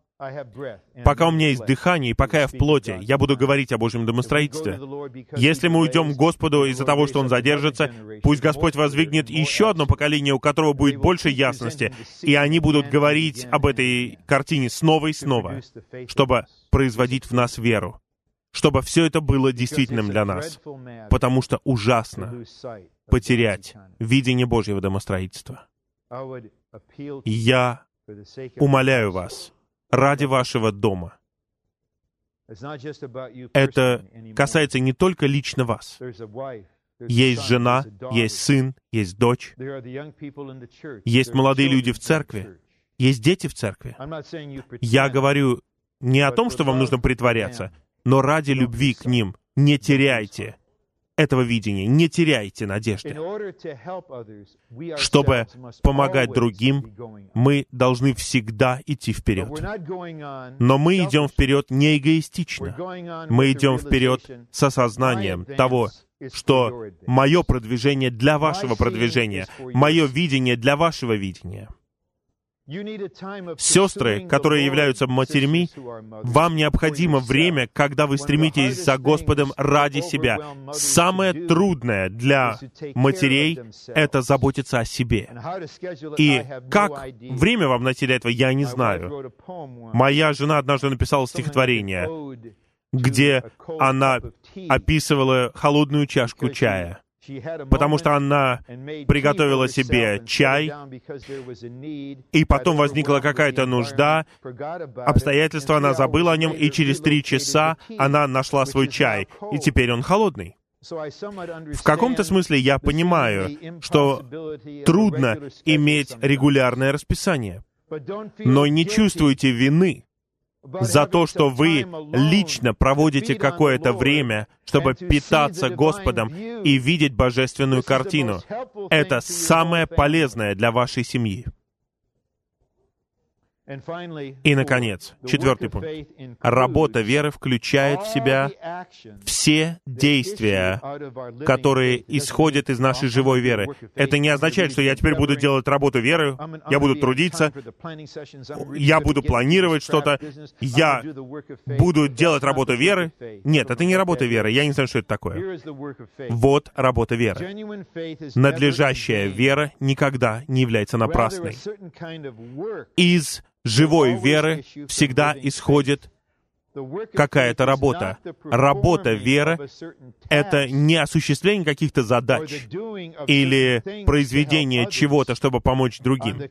Пока у меня есть дыхание, и пока я в плоти, я буду говорить о Божьем домостроительстве. Если мы уйдем к Господу из-за того, что Он задержится, пусть Господь воздвигнет еще одно поколение, у которого будет больше ясности, и они будут говорить об этой картине снова и снова, чтобы производить в нас веру, чтобы все это было действительным для нас, потому что ужасно потерять видение Божьего домостроительства. Я умоляю вас, ради вашего дома. Это касается не только лично вас. Есть жена, есть сын, есть дочь, есть молодые люди в церкви, есть дети в церкви. Я говорю не о том, что вам нужно притворяться, но ради любви к ним не теряйте этого видения, не теряйте надежды. Чтобы помогать другим, мы должны всегда идти вперед. Но мы идем вперед не эгоистично. Мы идем вперед с осознанием того, что мое продвижение для вашего продвижения, мое видение для вашего видения. Сестры, которые являются матерьми, вам необходимо время, когда вы стремитесь за Господом ради себя. Самое трудное для матерей — это заботиться о себе. И как время вам найти для этого, я не знаю. Моя жена однажды написала стихотворение, где она описывала холодную чашку чая. Потому что она приготовила себе чай, и потом возникла какая-то нужда, обстоятельства, она забыла о нем, и через три часа она нашла свой чай, и теперь он холодный. В каком-то смысле я понимаю, что трудно иметь регулярное расписание, но не чувствуйте вины за то, что вы лично проводите какое-то время, чтобы питаться Господом и видеть божественную картину. Это самое полезное для вашей семьи. И, наконец, четвертый пункт. Работа веры включает в себя все действия, которые исходят из нашей живой веры. Это не означает, что я теперь буду делать работу веры, я буду трудиться, я буду планировать что-то, я буду делать работу веры. Нет, это не работа веры, я не знаю, что это такое. Вот работа веры. Надлежащая вера никогда не является напрасной. Из живой веры всегда исходит какая-то работа. Работа веры — это не осуществление каких-то задач или произведение чего-то, чтобы помочь другим.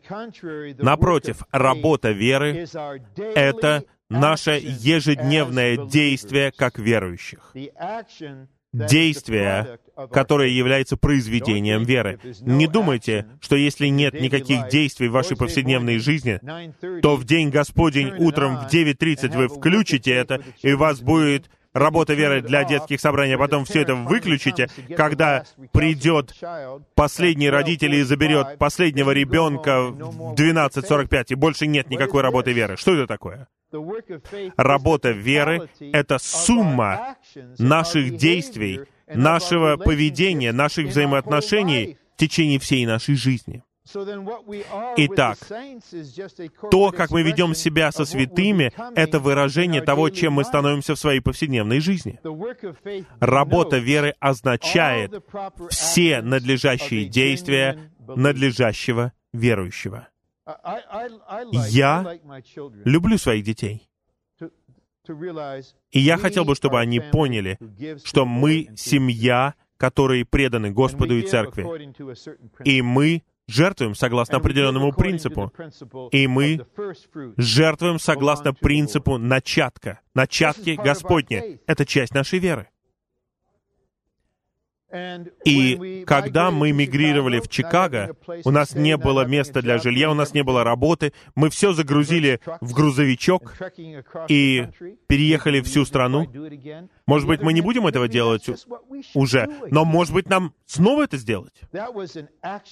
Напротив, работа веры — это наше ежедневное действие как верующих действие, которое является произведением веры. Не думайте, что если нет никаких действий в вашей повседневной жизни, то в день Господень утром в 9.30 вы включите это, и у вас будет работа веры для детских собраний, а потом все это выключите, когда придет последний родитель и заберет последнего ребенка в 12.45, и больше нет никакой работы веры. Что это такое? Работа веры — это сумма наших действий, нашего поведения, наших взаимоотношений в течение всей нашей жизни. Итак, то, как мы ведем себя со святыми, это выражение того, чем мы становимся в своей повседневной жизни. Работа веры означает все надлежащие действия надлежащего верующего. Я люблю своих детей. И я хотел бы, чтобы они поняли, что мы семья, которые преданы Господу и Церкви. И мы жертвуем согласно определенному принципу. И мы жертвуем согласно принципу начатка. Начатки Господни. Это часть нашей веры. И когда мы мигрировали в Чикаго, у нас не было места для жилья, у нас не было работы, мы все загрузили в грузовичок и переехали всю страну. Может быть, мы не будем этого делать уже, но, может быть, нам снова это сделать?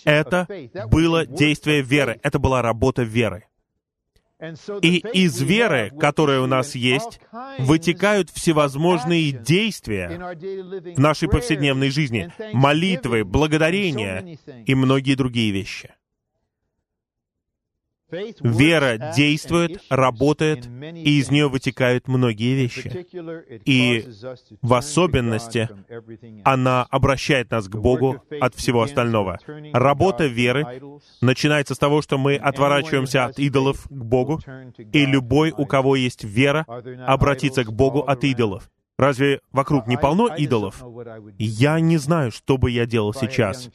Это было действие веры, это была работа веры. И из веры, которая у нас есть, вытекают всевозможные действия в нашей повседневной жизни, молитвы, благодарения и многие другие вещи. Вера действует, работает, и из нее вытекают многие вещи. И в особенности она обращает нас к Богу от всего остального. Работа веры начинается с того, что мы отворачиваемся от идолов к Богу, и любой, у кого есть вера, обратится к Богу от идолов. Разве вокруг не полно идолов? Я не знаю, что бы я делал сейчас,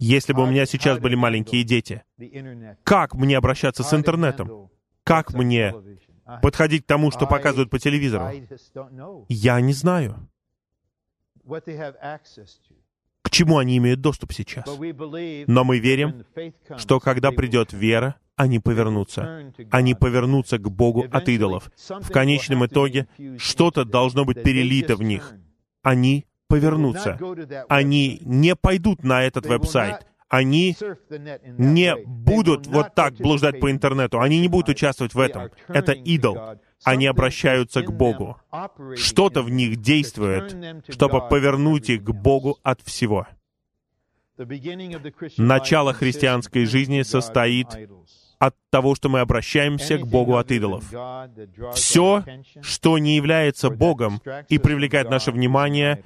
если бы у меня сейчас были маленькие дети. Как мне обращаться с интернетом? Как мне подходить к тому, что показывают по телевизору? Я не знаю. К чему они имеют доступ сейчас? Но мы верим, что когда придет вера, они повернутся. Они повернутся к Богу от идолов. В конечном итоге что-то должно быть перелито в них. Они повернутся. Они не пойдут на этот веб-сайт. Они не будут вот так блуждать по интернету. Они не будут участвовать в этом. Это идол. Они обращаются к Богу. Что-то в них действует, чтобы повернуть их к Богу от всего. Начало христианской жизни состоит от того, что мы обращаемся к Богу от идолов. Все, что не является Богом и привлекает наше внимание,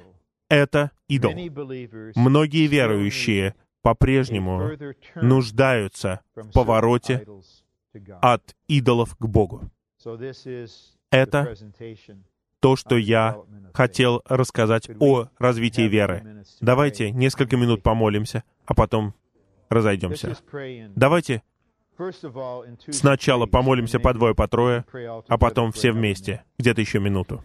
это идол. Многие верующие по-прежнему нуждаются в повороте от идолов к Богу. Это то, что я хотел рассказать о развитии веры. Давайте несколько минут помолимся, а потом разойдемся. Давайте сначала помолимся по двое, по трое, а потом все вместе, где-то еще минуту.